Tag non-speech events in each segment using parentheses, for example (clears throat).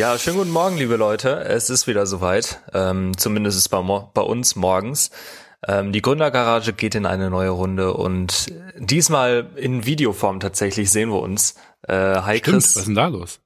Ja, schönen guten Morgen, liebe Leute. Es ist wieder soweit. Ähm, zumindest ist es bei, bei uns morgens. Ähm, die Gründergarage geht in eine neue Runde und diesmal in Videoform tatsächlich sehen wir uns. Äh, hi Stimmt, Chris. Was ist denn da los?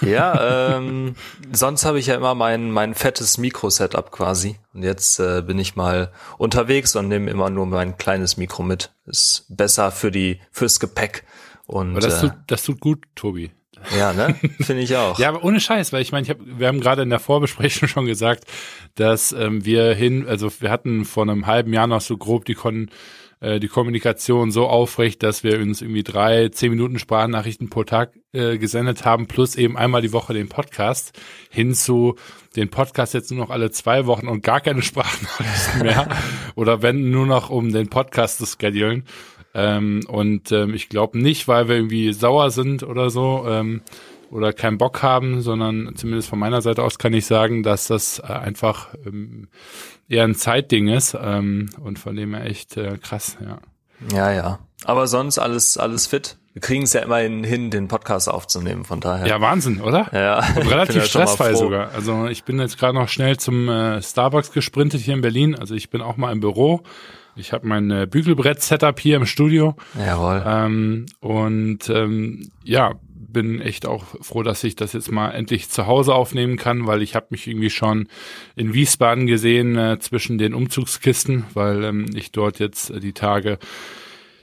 Ja, (laughs) ähm, sonst habe ich ja immer mein, mein fettes Mikro-Setup quasi. Und jetzt äh, bin ich mal unterwegs und nehme immer nur mein kleines Mikro mit. Ist besser für die, fürs Gepäck. Und, Aber das, tut, äh, das tut gut, Tobi. Ja, ne? Finde ich auch. (laughs) ja, aber ohne Scheiß, weil ich meine, ich hab, wir haben gerade in der Vorbesprechung (laughs) schon gesagt, dass ähm, wir hin, also wir hatten vor einem halben Jahr noch so grob die Kon äh, die Kommunikation so aufrecht, dass wir uns irgendwie drei, zehn Minuten Sprachnachrichten pro Tag äh, gesendet haben, plus eben einmal die Woche den Podcast, hin zu den Podcast jetzt nur noch alle zwei Wochen und gar keine (laughs) Sprachnachrichten mehr. Oder wenn nur noch um den Podcast zu schedulen. Ähm, und ähm, ich glaube nicht, weil wir irgendwie sauer sind oder so ähm, oder keinen Bock haben, sondern zumindest von meiner Seite aus kann ich sagen, dass das äh, einfach ähm, eher ein Zeitding ist ähm, und von dem her echt äh, krass, ja. Ja, ja. Aber sonst alles, alles fit. Wir kriegen es ja immerhin hin, den Podcast aufzunehmen, von daher. Ja, Wahnsinn, oder? Ja. Und (laughs) relativ stressfrei sogar. Also ich bin jetzt gerade noch schnell zum äh, Starbucks gesprintet hier in Berlin. Also ich bin auch mal im Büro ich habe mein äh, Bügelbrett-Setup hier im Studio. Jawohl. Ähm, und ähm, ja, bin echt auch froh, dass ich das jetzt mal endlich zu Hause aufnehmen kann, weil ich habe mich irgendwie schon in Wiesbaden gesehen äh, zwischen den Umzugskisten, weil ähm, ich dort jetzt äh, die Tage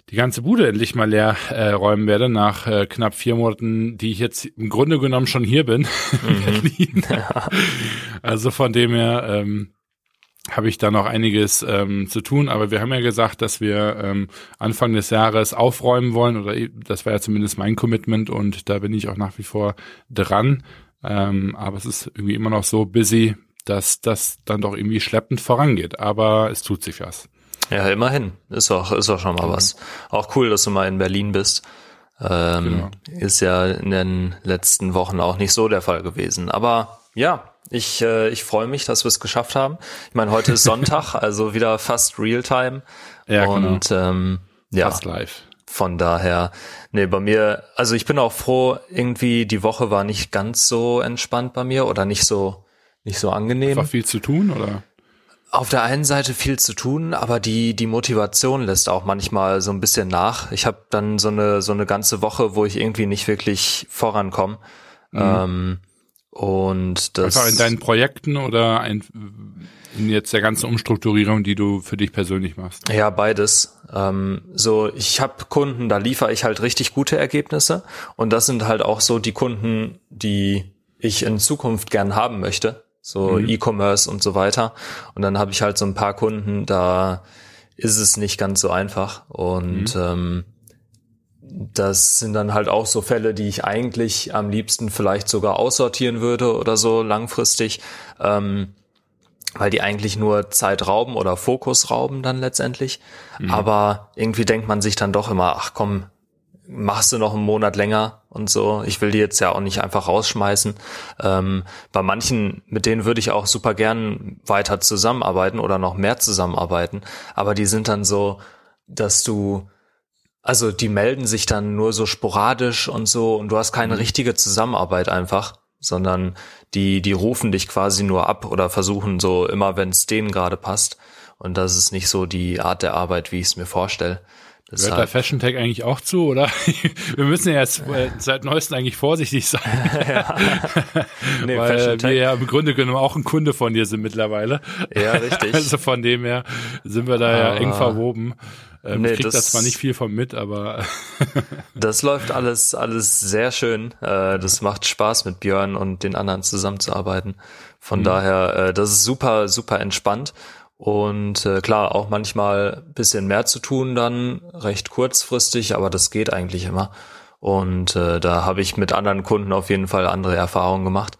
die ganze Bude endlich mal leer äh, räumen werde nach äh, knapp vier Monaten, die ich jetzt im Grunde genommen schon hier bin. (laughs) Mhm. (laughs) Also von dem her ähm, habe ich da noch einiges ähm, zu tun. Aber wir haben ja gesagt, dass wir ähm, Anfang des Jahres aufräumen wollen, oder das war ja zumindest mein Commitment und da bin ich auch nach wie vor dran. Ähm, aber es ist irgendwie immer noch so busy, dass das dann doch irgendwie schleppend vorangeht. Aber es tut sich was. Ja, immerhin. Ist auch, ist auch schon mal mhm. was. Auch cool, dass du mal in Berlin bist. Ähm, genau. Ist ja in den letzten Wochen auch nicht so der Fall gewesen. Aber ja, ich, äh, ich freue mich, dass wir es geschafft haben. Ich meine, heute ist (laughs) Sonntag, also wieder fast Realtime. Ja, genau. und genau. ähm, ja, fast live. Von daher, nee, bei mir, also ich bin auch froh, irgendwie die Woche war nicht ganz so entspannt bei mir oder nicht so, nicht so angenehm. War viel zu tun oder? Auf der einen Seite viel zu tun, aber die die Motivation lässt auch manchmal so ein bisschen nach. Ich habe dann so eine so eine ganze Woche, wo ich irgendwie nicht wirklich vorankomme. Mhm. Ähm, und das einfach in deinen Projekten oder ein, in jetzt der ganzen Umstrukturierung, die du für dich persönlich machst? Ja, beides. Ähm, so, ich habe Kunden, da liefere ich halt richtig gute Ergebnisse und das sind halt auch so die Kunden, die ich in Zukunft gern haben möchte, so mhm. E-Commerce und so weiter. Und dann habe ich halt so ein paar Kunden, da ist es nicht ganz so einfach und mhm. ähm, das sind dann halt auch so Fälle, die ich eigentlich am liebsten vielleicht sogar aussortieren würde oder so langfristig, ähm, weil die eigentlich nur Zeit rauben oder Fokus rauben dann letztendlich. Mhm. Aber irgendwie denkt man sich dann doch immer, ach komm, machst du noch einen Monat länger und so. Ich will die jetzt ja auch nicht einfach rausschmeißen. Ähm, bei manchen, mit denen würde ich auch super gern weiter zusammenarbeiten oder noch mehr zusammenarbeiten. Aber die sind dann so, dass du also die melden sich dann nur so sporadisch und so und du hast keine mhm. richtige Zusammenarbeit einfach, sondern die, die rufen dich quasi nur ab oder versuchen so immer, wenn es denen gerade passt. Und das ist nicht so die Art der Arbeit, wie ich es mir vorstelle. Gehört da Fashion Tech eigentlich auch zu, oder? (laughs) Wir müssen ja jetzt äh, seit neuestem eigentlich vorsichtig sein. (laughs) ja. (laughs) nee, Weil wir ja im Grunde genommen auch ein Kunde von dir sind mittlerweile. Ja, richtig. Also von dem her sind wir da ja eng verwoben. Ähm, nee, ich krieg das, da zwar nicht viel von mit, aber (laughs) das läuft alles alles sehr schön. Äh, das macht Spaß mit Björn und den anderen zusammenzuarbeiten. Von mhm. daher, äh, das ist super super entspannt und äh, klar auch manchmal bisschen mehr zu tun dann recht kurzfristig, aber das geht eigentlich immer. Und äh, da habe ich mit anderen Kunden auf jeden Fall andere Erfahrungen gemacht.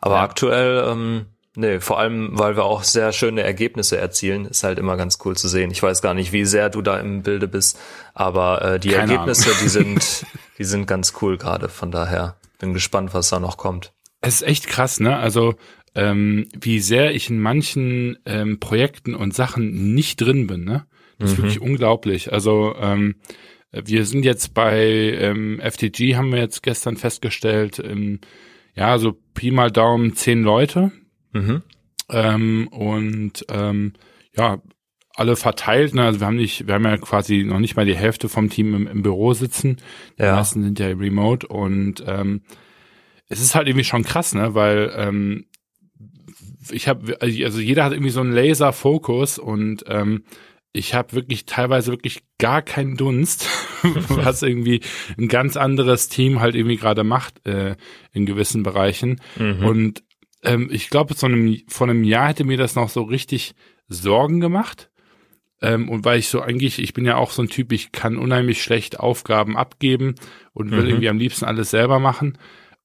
Aber ja. aktuell ähm, Nee, vor allem, weil wir auch sehr schöne Ergebnisse erzielen, ist halt immer ganz cool zu sehen. Ich weiß gar nicht, wie sehr du da im Bilde bist, aber äh, die Keine Ergebnisse, Ahnung. die (laughs) sind, die sind ganz cool gerade. Von daher bin gespannt, was da noch kommt. Es ist echt krass, ne? Also ähm, wie sehr ich in manchen ähm, Projekten und Sachen nicht drin bin, ne? Das ist mhm. wirklich unglaublich. Also ähm, wir sind jetzt bei ähm, FTG, haben wir jetzt gestern festgestellt, ähm, ja, so Pi mal Daumen zehn Leute. Mhm. Ähm, und ähm, ja, alle verteilt. Ne? Also wir haben nicht, wir haben ja quasi noch nicht mal die Hälfte vom Team im, im Büro sitzen. Die ja. meisten sind ja remote und ähm, es ist halt irgendwie schon krass, ne? Weil ähm, ich habe, also jeder hat irgendwie so einen Laser-Fokus und ähm, ich habe wirklich teilweise wirklich gar keinen Dunst, (laughs) was irgendwie ein ganz anderes Team halt irgendwie gerade macht äh, in gewissen Bereichen. Mhm. Und ähm, ich glaube, so einem, vor einem Jahr hätte mir das noch so richtig Sorgen gemacht. Ähm, und weil ich so eigentlich, ich bin ja auch so ein Typ, ich kann unheimlich schlecht Aufgaben abgeben und will mhm. irgendwie am liebsten alles selber machen.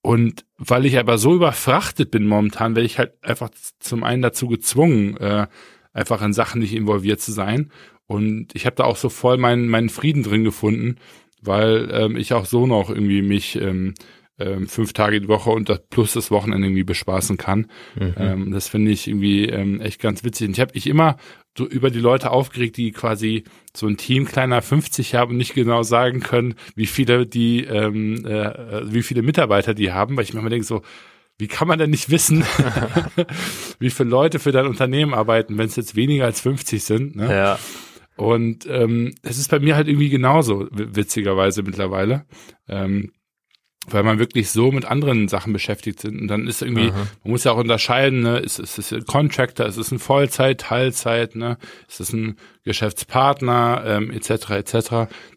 Und weil ich aber so überfrachtet bin momentan, werde ich halt einfach zum einen dazu gezwungen, äh, einfach in Sachen nicht involviert zu sein. Und ich habe da auch so voll meinen, meinen Frieden drin gefunden, weil ähm, ich auch so noch irgendwie mich ähm, ähm, fünf Tage die Woche und das plus das Wochenende irgendwie bespaßen kann. Mhm. Ähm, das finde ich irgendwie ähm, echt ganz witzig. Und ich habe ich immer so über die Leute aufgeregt, die quasi so ein Team kleiner 50 haben und nicht genau sagen können, wie viele die, ähm, äh, wie viele Mitarbeiter die haben, weil ich mir immer denke so, wie kann man denn nicht wissen, (laughs) (laughs) wie viele Leute für dein Unternehmen arbeiten, wenn es jetzt weniger als 50 sind? Ne? Ja. Und ähm, es ist bei mir halt irgendwie genauso, witzigerweise mittlerweile. Ähm, weil man wirklich so mit anderen Sachen beschäftigt sind. Und dann ist irgendwie, Aha. man muss ja auch unterscheiden, ne, ist, ist es ein Contractor, ist es ein Vollzeit, Teilzeit, ne, ist es ein Geschäftspartner, ähm, etc. etc.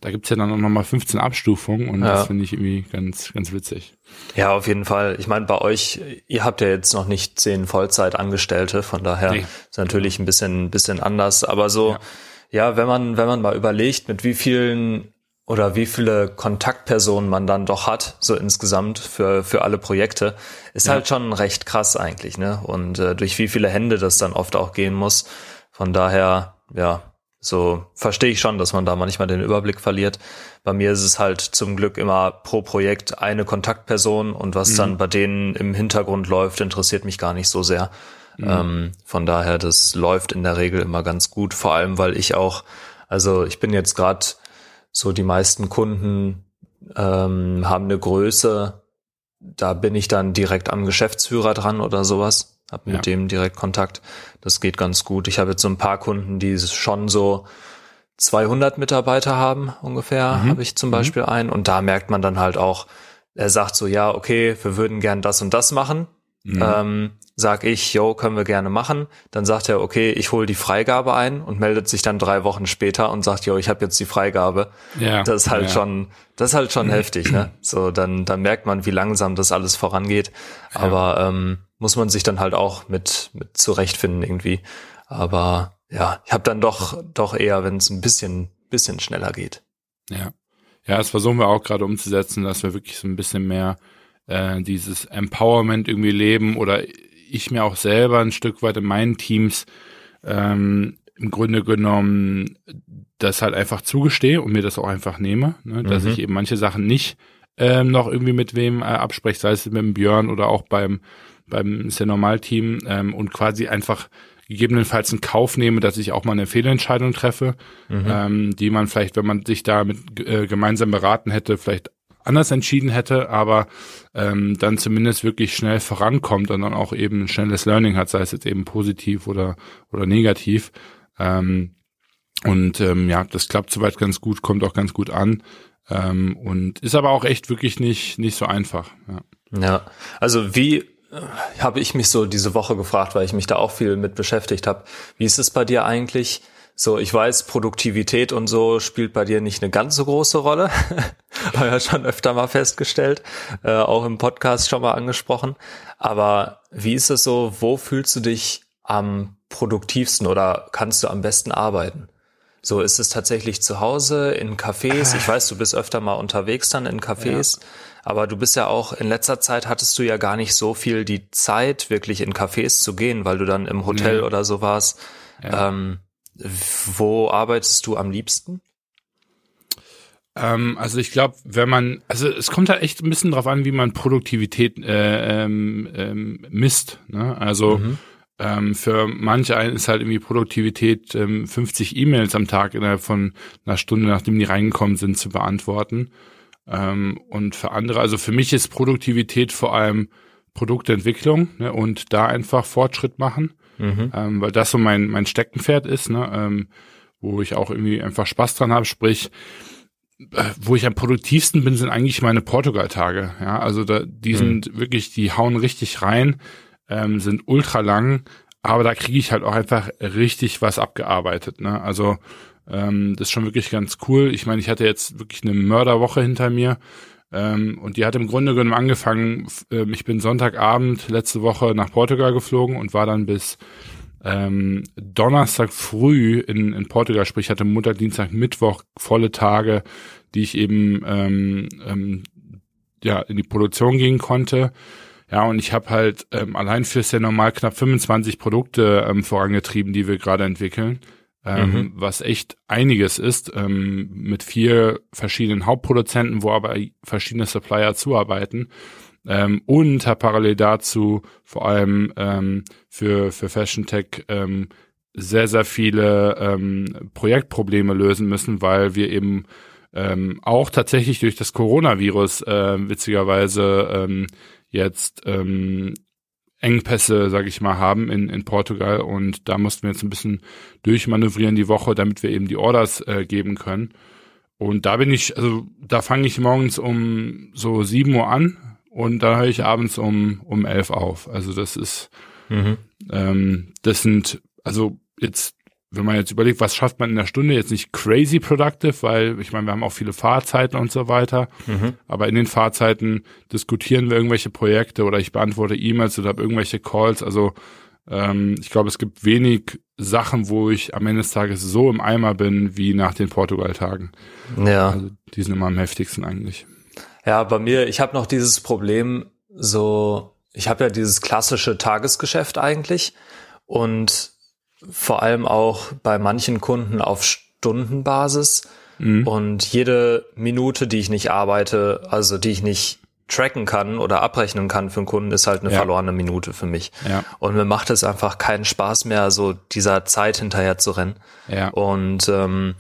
Da gibt's ja dann auch nochmal 15 Abstufungen und ja. das finde ich irgendwie ganz, ganz witzig. Ja, auf jeden Fall. Ich meine, bei euch, ihr habt ja jetzt noch nicht zehn Vollzeitangestellte, von daher nee. ist natürlich ein bisschen, ein bisschen anders. Aber so, ja. ja, wenn man, wenn man mal überlegt, mit wie vielen oder wie viele Kontaktpersonen man dann doch hat, so insgesamt für, für alle Projekte, ist ja. halt schon recht krass eigentlich, ne? Und äh, durch wie viele Hände das dann oft auch gehen muss. Von daher, ja, so verstehe ich schon, dass man da manchmal den Überblick verliert. Bei mir ist es halt zum Glück immer pro Projekt eine Kontaktperson und was mhm. dann bei denen im Hintergrund läuft, interessiert mich gar nicht so sehr. Mhm. Ähm, von daher, das läuft in der Regel immer ganz gut, vor allem weil ich auch, also ich bin jetzt gerade so die meisten Kunden ähm, haben eine Größe, da bin ich dann direkt am Geschäftsführer dran oder sowas, hab mit ja. dem direkt Kontakt. Das geht ganz gut. Ich habe jetzt so ein paar Kunden, die schon so 200 Mitarbeiter haben ungefähr, mhm. habe ich zum mhm. Beispiel einen. Und da merkt man dann halt auch, er sagt so, ja, okay, wir würden gern das und das machen. Mhm. Ähm, sag ich, yo, können wir gerne machen. Dann sagt er, okay, ich hole die Freigabe ein und meldet sich dann drei Wochen später und sagt, yo, ich habe jetzt die Freigabe. Ja, das ist halt ja. schon, das ist halt schon heftig, ne? So, dann, dann merkt man, wie langsam das alles vorangeht. Ja. Aber ähm, muss man sich dann halt auch mit, mit zurechtfinden irgendwie. Aber ja, ich habe dann doch, doch eher, wenn es ein bisschen, bisschen schneller geht. Ja. Ja, das versuchen wir auch gerade umzusetzen, dass wir wirklich so ein bisschen mehr äh, dieses Empowerment irgendwie leben oder ich mir auch selber ein Stück weit in meinen Teams ähm, im Grunde genommen das halt einfach zugestehe und mir das auch einfach nehme, ne? dass mhm. ich eben manche Sachen nicht ähm, noch irgendwie mit wem äh, abspreche, sei es mit dem Björn oder auch beim beim sehr normal Team ähm, und quasi einfach gegebenenfalls in Kauf nehme, dass ich auch mal eine Fehlentscheidung treffe, mhm. ähm, die man vielleicht, wenn man sich da mit äh, gemeinsam beraten hätte, vielleicht anders entschieden hätte, aber ähm, dann zumindest wirklich schnell vorankommt und dann auch eben ein schnelles Learning hat, sei es jetzt eben positiv oder, oder negativ. Ähm, und ähm, ja, das klappt soweit ganz gut, kommt auch ganz gut an ähm, und ist aber auch echt wirklich nicht, nicht so einfach. Ja, ja also wie äh, habe ich mich so diese Woche gefragt, weil ich mich da auch viel mit beschäftigt habe. Wie ist es bei dir eigentlich? So, ich weiß, Produktivität und so spielt bei dir nicht eine ganz so große Rolle. (laughs) Habe ja schon öfter mal festgestellt, äh, auch im Podcast schon mal angesprochen. Aber wie ist es so, wo fühlst du dich am produktivsten oder kannst du am besten arbeiten? So, ist es tatsächlich zu Hause, in Cafés? Ich weiß, du bist öfter mal unterwegs dann in Cafés. Ja. Aber du bist ja auch, in letzter Zeit hattest du ja gar nicht so viel die Zeit, wirklich in Cafés zu gehen, weil du dann im Hotel nee. oder so warst. Ja. Ähm, wo arbeitest du am liebsten? Ähm, also ich glaube, wenn man, also es kommt halt echt ein bisschen drauf an, wie man Produktivität äh, ähm, ähm, misst. Ne? Also mhm. ähm, für manche einen ist halt irgendwie Produktivität, ähm, 50 E-Mails am Tag innerhalb von einer Stunde, nachdem die reingekommen sind, zu beantworten. Ähm, und für andere, also für mich ist Produktivität vor allem Produktentwicklung ne, und da einfach Fortschritt machen, mhm. ähm, weil das so mein, mein Steckenpferd ist, ne, ähm, wo ich auch irgendwie einfach Spaß dran habe, sprich, äh, wo ich am produktivsten bin, sind eigentlich meine Portugal-Tage. Ja, also da, die mhm. sind wirklich, die hauen richtig rein, ähm, sind ultra lang, aber da kriege ich halt auch einfach richtig was abgearbeitet. Ne? Also ähm, das ist schon wirklich ganz cool. Ich meine, ich hatte jetzt wirklich eine Mörderwoche hinter mir. Ähm, und die hat im Grunde genommen angefangen, äh, ich bin Sonntagabend letzte Woche nach Portugal geflogen und war dann bis ähm, Donnerstag früh in, in Portugal, sprich hatte Montag, Dienstag, Mittwoch volle Tage, die ich eben ähm, ähm, ja in die Produktion gehen konnte. Ja, und ich habe halt ähm, allein fürs ja normal knapp 25 Produkte ähm, vorangetrieben, die wir gerade entwickeln ähm, mhm. was echt einiges ist, ähm, mit vier verschiedenen Hauptproduzenten, wo aber verschiedene Supplier zuarbeiten. Ähm, und habe parallel dazu vor allem ähm, für, für Fashion Tech ähm, sehr, sehr viele ähm, Projektprobleme lösen müssen, weil wir eben ähm, auch tatsächlich durch das Coronavirus äh, witzigerweise ähm, jetzt ähm, Engpässe, sage ich mal, haben in, in Portugal und da mussten wir jetzt ein bisschen durchmanövrieren die Woche, damit wir eben die Orders äh, geben können. Und da bin ich, also da fange ich morgens um so sieben Uhr an und da höre ich abends um um elf auf. Also das ist, mhm. ähm, das sind, also jetzt wenn man jetzt überlegt, was schafft man in der Stunde, jetzt nicht crazy productive, weil ich meine, wir haben auch viele Fahrzeiten und so weiter, mhm. aber in den Fahrzeiten diskutieren wir irgendwelche Projekte oder ich beantworte E-Mails oder habe irgendwelche Calls. Also ähm, ich glaube, es gibt wenig Sachen, wo ich am Ende des Tages so im Eimer bin wie nach den Portugal-Tagen. Ja. Also die sind immer am heftigsten eigentlich. Ja, bei mir, ich habe noch dieses Problem, so, ich habe ja dieses klassische Tagesgeschäft eigentlich und vor allem auch bei manchen Kunden auf Stundenbasis. Mhm. Und jede Minute, die ich nicht arbeite, also die ich nicht tracken kann oder abrechnen kann für einen Kunden, ist halt eine ja. verlorene Minute für mich. Ja. Und mir macht es einfach keinen Spaß mehr, so dieser Zeit hinterher zu rennen. Ja. Und ähm,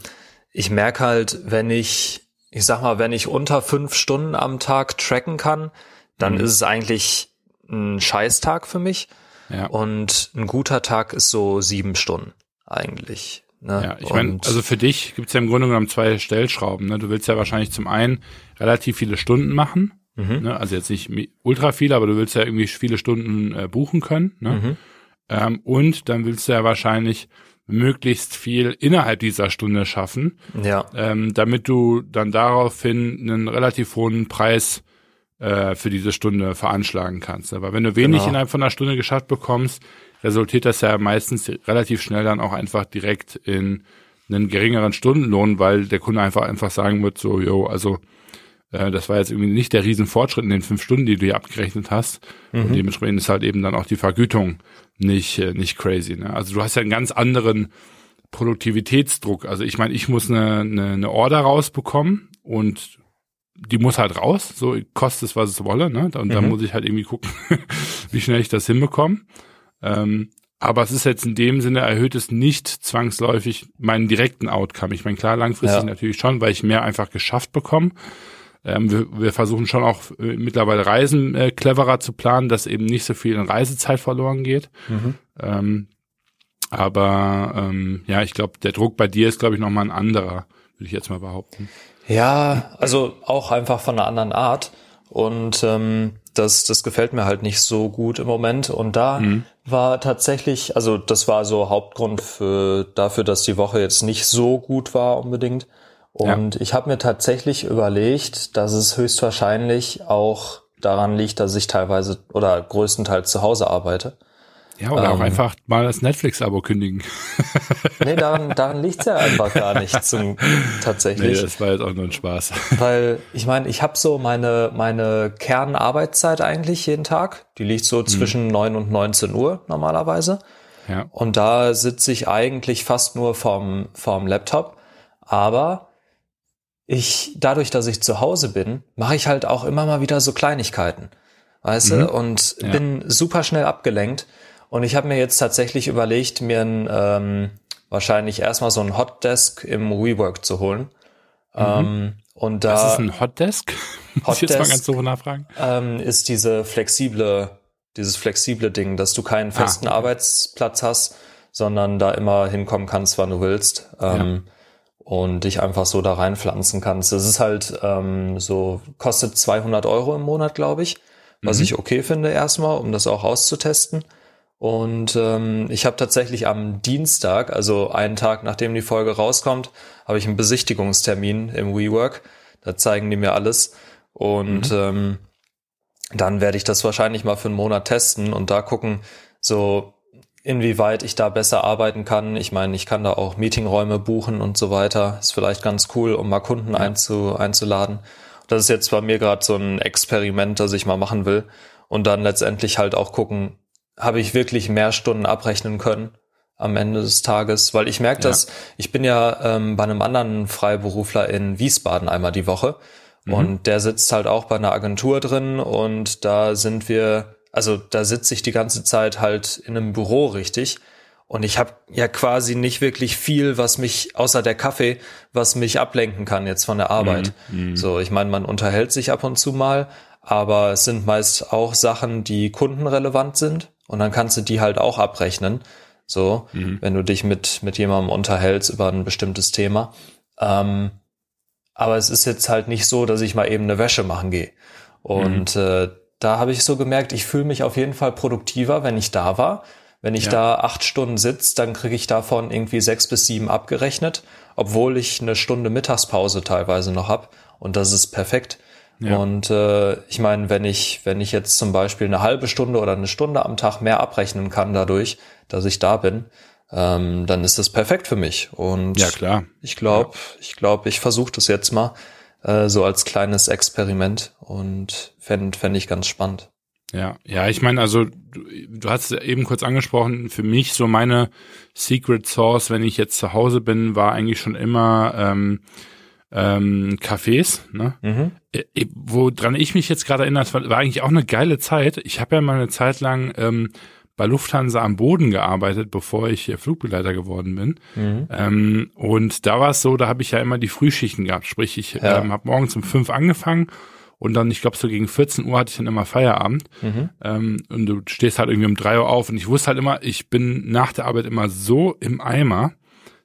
ich merke halt, wenn ich, ich sag mal, wenn ich unter fünf Stunden am Tag tracken kann, dann mhm. ist es eigentlich ein Scheißtag für mich. Ja. Und ein guter Tag ist so sieben Stunden eigentlich. Ne? Ja, ich meine, also für dich gibt's ja im Grunde genommen zwei Stellschrauben. Ne? Du willst ja wahrscheinlich zum einen relativ viele Stunden machen. Mhm. Ne? Also jetzt nicht ultra viele, aber du willst ja irgendwie viele Stunden äh, buchen können. Ne? Mhm. Ähm, und dann willst du ja wahrscheinlich möglichst viel innerhalb dieser Stunde schaffen, ja. ähm, damit du dann daraufhin einen relativ hohen Preis äh, für diese Stunde veranschlagen kannst. Aber wenn du wenig genau. innerhalb von einer Stunde geschafft bekommst, resultiert das ja meistens relativ schnell dann auch einfach direkt in einen geringeren Stundenlohn, weil der Kunde einfach einfach sagen wird, so, yo, also äh, das war jetzt irgendwie nicht der Riesenfortschritt in den fünf Stunden, die du hier abgerechnet hast. Mhm. Und dementsprechend ist halt eben dann auch die Vergütung nicht, äh, nicht crazy. Ne? Also du hast ja einen ganz anderen Produktivitätsdruck. Also ich meine, ich muss eine, eine, eine Order rausbekommen und die muss halt raus, so kostet es, was es wolle, ne? Und mhm. dann muss ich halt irgendwie gucken, (laughs) wie schnell ich das hinbekomme. Ähm, aber es ist jetzt in dem Sinne erhöht es nicht zwangsläufig meinen direkten Outcome. Ich meine, klar, langfristig ja. natürlich schon, weil ich mehr einfach geschafft bekomme. Ähm, wir, wir, versuchen schon auch äh, mittlerweile Reisen äh, cleverer zu planen, dass eben nicht so viel in Reisezeit verloren geht. Mhm. Ähm, aber ähm, ja, ich glaube, der Druck bei dir ist, glaube ich, nochmal ein anderer, würde ich jetzt mal behaupten. Ja, also auch einfach von einer anderen Art. Und ähm, das, das gefällt mir halt nicht so gut im Moment. Und da mhm. war tatsächlich, also das war so Hauptgrund für dafür, dass die Woche jetzt nicht so gut war unbedingt. Und ja. ich habe mir tatsächlich überlegt, dass es höchstwahrscheinlich auch daran liegt, dass ich teilweise oder größtenteils zu Hause arbeite. Ja, oder ähm, auch einfach mal das Netflix-Abo kündigen. (laughs) nee, daran, daran liegt's ja einfach gar nicht zum, (laughs) tatsächlich. Nee, das war jetzt auch nur ein Spaß. (laughs) Weil ich meine, ich habe so meine, meine Kernarbeitszeit eigentlich jeden Tag. Die liegt so mhm. zwischen mhm. 9 und 19 Uhr normalerweise. Ja. Und da sitze ich eigentlich fast nur vorm, vorm Laptop. Aber ich, dadurch, dass ich zu Hause bin, mache ich halt auch immer mal wieder so Kleinigkeiten. Weißt mhm. du? Und ja. bin super schnell abgelenkt. Und ich habe mir jetzt tatsächlich überlegt, mir ein, ähm, wahrscheinlich erstmal so ein Hotdesk im WeWork zu holen. Mhm. Ähm, und da, Was ist ein Hotdesk? Hotdesk (laughs) jetzt mal ganz so nachfragen. Ähm, ist diese flexible dieses flexible Ding, dass du keinen festen ah, okay. Arbeitsplatz hast, sondern da immer hinkommen kannst, wann du willst. Ähm, ja. Und dich einfach so da reinpflanzen kannst. Das ist halt ähm, so, kostet 200 Euro im Monat, glaube ich, was mhm. ich okay finde erstmal, um das auch auszutesten. Und ähm, ich habe tatsächlich am Dienstag, also einen Tag nachdem die Folge rauskommt, habe ich einen Besichtigungstermin im WeWork. Da zeigen die mir alles. Und mhm. ähm, dann werde ich das wahrscheinlich mal für einen Monat testen und da gucken, so inwieweit ich da besser arbeiten kann. Ich meine, ich kann da auch Meetingräume buchen und so weiter. Ist vielleicht ganz cool, um mal Kunden ja. einzu, einzuladen. Das ist jetzt bei mir gerade so ein Experiment, das ich mal machen will. Und dann letztendlich halt auch gucken, habe ich wirklich mehr Stunden abrechnen können am Ende des Tages, weil ich merke, ja. dass ich bin ja ähm, bei einem anderen Freiberufler in Wiesbaden einmal die Woche mhm. und der sitzt halt auch bei einer Agentur drin und da sind wir, also da sitze ich die ganze Zeit halt in einem Büro richtig und ich habe ja quasi nicht wirklich viel, was mich außer der Kaffee, was mich ablenken kann jetzt von der Arbeit. Mhm. mhm. So, ich meine, man unterhält sich ab und zu mal, aber es sind meist auch Sachen, die kundenrelevant sind und dann kannst du die halt auch abrechnen. So, mhm. wenn du dich mit, mit jemandem unterhältst über ein bestimmtes Thema. Ähm, aber es ist jetzt halt nicht so, dass ich mal eben eine Wäsche machen gehe. Und mhm. äh, da habe ich so gemerkt, ich fühle mich auf jeden Fall produktiver, wenn ich da war. Wenn ich ja. da acht Stunden sitze, dann kriege ich davon irgendwie sechs bis sieben abgerechnet, obwohl ich eine Stunde Mittagspause teilweise noch hab. Und das ist perfekt. Ja. Und äh, ich meine, wenn ich, wenn ich jetzt zum Beispiel eine halbe Stunde oder eine Stunde am Tag mehr abrechnen kann dadurch, dass ich da bin, ähm, dann ist das perfekt für mich. Und ja, klar. ich glaube, ja. ich glaube, ich versuche das jetzt mal äh, so als kleines Experiment und fände fänd ich ganz spannend. Ja, ja, ich meine, also du, du hast eben kurz angesprochen, für mich so meine Secret Source, wenn ich jetzt zu Hause bin, war eigentlich schon immer ähm, ähm, Cafés, ne? Mhm. Äh, äh, woran ich mich jetzt gerade erinnert, war, war eigentlich auch eine geile Zeit. Ich habe ja mal eine Zeit lang ähm, bei Lufthansa am Boden gearbeitet, bevor ich Flugbegleiter geworden bin. Mhm. Ähm, und da war es so, da habe ich ja immer die Frühschichten gehabt. Sprich, ich ja. ähm, habe morgens um fünf angefangen und dann, ich glaube, so gegen 14 Uhr hatte ich dann immer Feierabend. Mhm. Ähm, und du stehst halt irgendwie um drei Uhr auf und ich wusste halt immer, ich bin nach der Arbeit immer so im Eimer,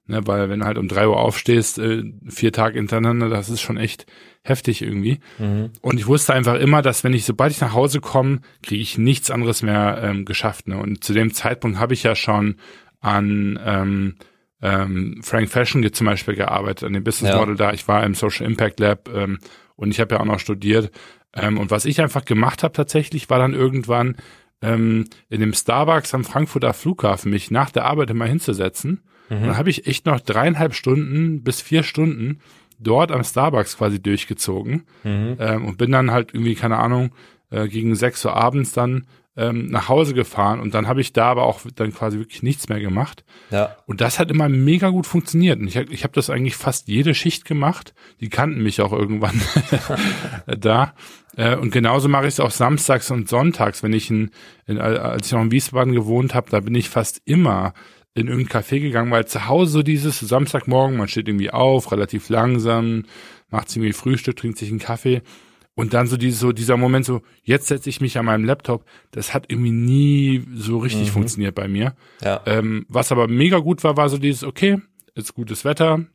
Ne, weil wenn du halt um drei Uhr aufstehst, äh, vier Tage hintereinander, das ist schon echt heftig irgendwie. Mhm. Und ich wusste einfach immer, dass wenn ich, sobald ich nach Hause komme, kriege ich nichts anderes mehr ähm, geschafft. Ne? Und zu dem Zeitpunkt habe ich ja schon an ähm, ähm, Frank Fashion zum Beispiel gearbeitet, an dem Business ja. Model da. Ich war im Social Impact Lab ähm, und ich habe ja auch noch studiert. Ähm, und was ich einfach gemacht habe tatsächlich, war dann irgendwann ähm, in dem Starbucks am Frankfurter Flughafen mich nach der Arbeit immer hinzusetzen Mhm. Dann habe ich echt noch dreieinhalb Stunden bis vier Stunden dort am Starbucks quasi durchgezogen mhm. ähm, und bin dann halt irgendwie, keine Ahnung, äh, gegen sechs Uhr abends dann ähm, nach Hause gefahren und dann habe ich da aber auch dann quasi wirklich nichts mehr gemacht. Ja. Und das hat immer mega gut funktioniert. Und ich, ich habe das eigentlich fast jede Schicht gemacht. Die kannten mich auch irgendwann (laughs) da. Äh, und genauso mache ich es auch samstags und sonntags, wenn ich in, in als ich noch in Wiesbaden gewohnt habe, da bin ich fast immer in irgendein Café gegangen, weil zu Hause so dieses Samstagmorgen, man steht irgendwie auf, relativ langsam, macht irgendwie Frühstück, trinkt sich einen Kaffee und dann so, dieses, so dieser Moment so, jetzt setze ich mich an meinem Laptop, das hat irgendwie nie so richtig mhm. funktioniert bei mir. Ja. Ähm, was aber mega gut war, war so dieses, okay, ist gutes Wetter,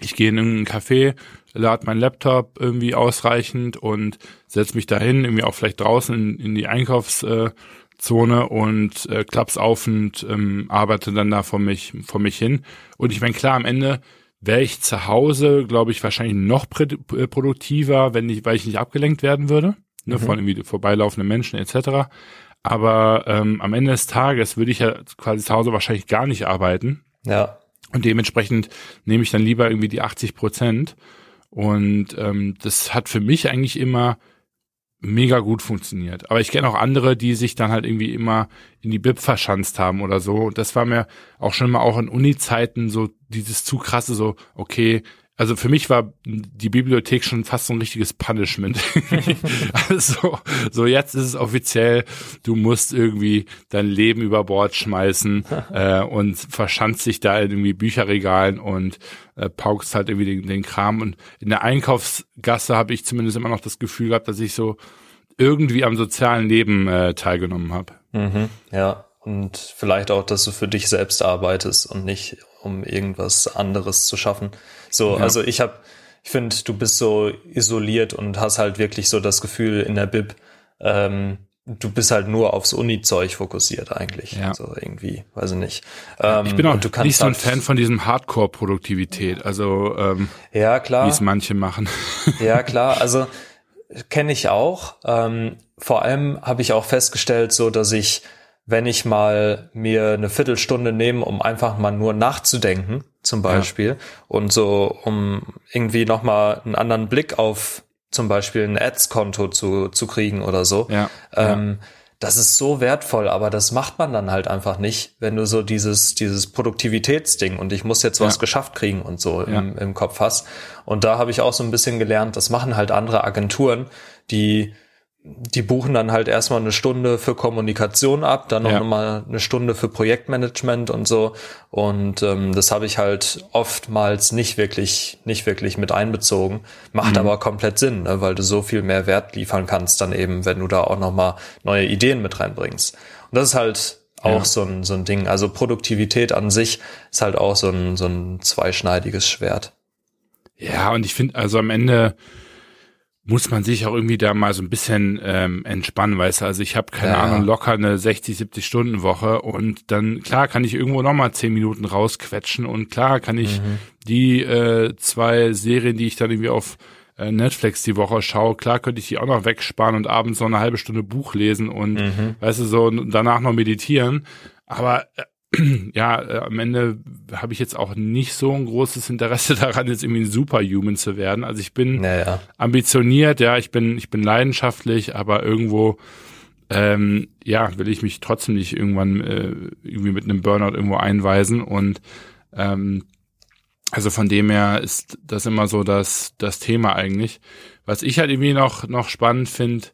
ich gehe in irgendein Café, lade meinen Laptop irgendwie ausreichend und setze mich dahin, irgendwie auch vielleicht draußen in, in die Einkaufs- äh, Zone und äh, klapp's auf und ähm, arbeite dann da vor mich, vor mich hin. Und ich meine, klar, am Ende wäre ich zu Hause, glaube ich, wahrscheinlich noch äh, produktiver, wenn ich, weil ich nicht abgelenkt werden würde, ne, mhm. von irgendwie vorbeilaufenden Menschen etc. Aber ähm, am Ende des Tages würde ich ja quasi zu Hause wahrscheinlich gar nicht arbeiten. Ja. Und dementsprechend nehme ich dann lieber irgendwie die 80 Prozent. Und ähm, das hat für mich eigentlich immer mega gut funktioniert. Aber ich kenne auch andere, die sich dann halt irgendwie immer in die Bib verschanzt haben oder so. Und das war mir auch schon mal auch in Uni-Zeiten so dieses zu krasse, so, okay, also für mich war die Bibliothek schon fast so ein richtiges Punishment. (laughs) also so jetzt ist es offiziell, du musst irgendwie dein Leben über Bord schmeißen (laughs) äh, und verschanzt dich da in irgendwie Bücherregalen und äh, paukst halt irgendwie den, den Kram. Und in der Einkaufsgasse habe ich zumindest immer noch das Gefühl gehabt, dass ich so irgendwie am sozialen Leben äh, teilgenommen habe. Mhm, ja, und vielleicht auch, dass du für dich selbst arbeitest und nicht um irgendwas anderes zu schaffen. So, ja. also ich habe, ich finde, du bist so isoliert und hast halt wirklich so das Gefühl in der Bib, ähm, du bist halt nur aufs Uni-Zeug fokussiert eigentlich. Ja. So irgendwie, weiß ich nicht. Ähm, ich bin auch nicht so ein halt Fan von diesem Hardcore-Produktivität, also ähm, ja klar, wie es manche machen. (laughs) Ja klar, also kenne ich auch. Ähm, vor allem habe ich auch festgestellt, so dass ich, wenn ich mal mir eine Viertelstunde nehme, um einfach mal nur nachzudenken, zum Beispiel, ja. und so, um irgendwie nochmal einen anderen Blick auf zum Beispiel ein Ads-Konto zu, zu kriegen oder so. Ja, ähm, ja. Das ist so wertvoll, aber das macht man dann halt einfach nicht, wenn du so dieses, dieses Produktivitätsding und ich muss jetzt was geschafft kriegen und so im, im Kopf hast. Und da habe ich auch so ein bisschen gelernt, das machen halt andere Agenturen, die die buchen dann halt erstmal eine Stunde für Kommunikation ab, dann noch ja. mal eine Stunde für Projektmanagement und so. Und ähm, das habe ich halt oftmals nicht wirklich, nicht wirklich mit einbezogen. Macht mhm. aber komplett Sinn, ne? weil du so viel mehr Wert liefern kannst, dann eben, wenn du da auch noch mal neue Ideen mit reinbringst. Und das ist halt auch ja. so, ein, so ein Ding. Also Produktivität an sich ist halt auch so ein, so ein zweischneidiges Schwert. Ja, und ich finde, also am Ende muss man sich auch irgendwie da mal so ein bisschen ähm, entspannen, weißt du, also ich habe keine ja. Ahnung, locker eine 60, 70 Stunden Woche und dann, klar, kann ich irgendwo nochmal zehn Minuten rausquetschen und klar kann ich mhm. die äh, zwei Serien, die ich dann irgendwie auf äh, Netflix die Woche schaue, klar könnte ich die auch noch wegsparen und abends noch eine halbe Stunde Buch lesen und, mhm. weißt du, so danach noch meditieren, aber äh, (clears throat) ja, äh, am Ende habe ich jetzt auch nicht so ein großes Interesse (laughs) daran, jetzt irgendwie ein Superhuman zu werden. Also ich bin naja. ambitioniert, ja, ich bin, ich bin leidenschaftlich, aber irgendwo, ähm, ja, will ich mich trotzdem nicht irgendwann äh, irgendwie mit einem Burnout irgendwo einweisen und ähm, also von dem her ist das immer so das, das Thema eigentlich. Was ich halt irgendwie noch, noch spannend finde,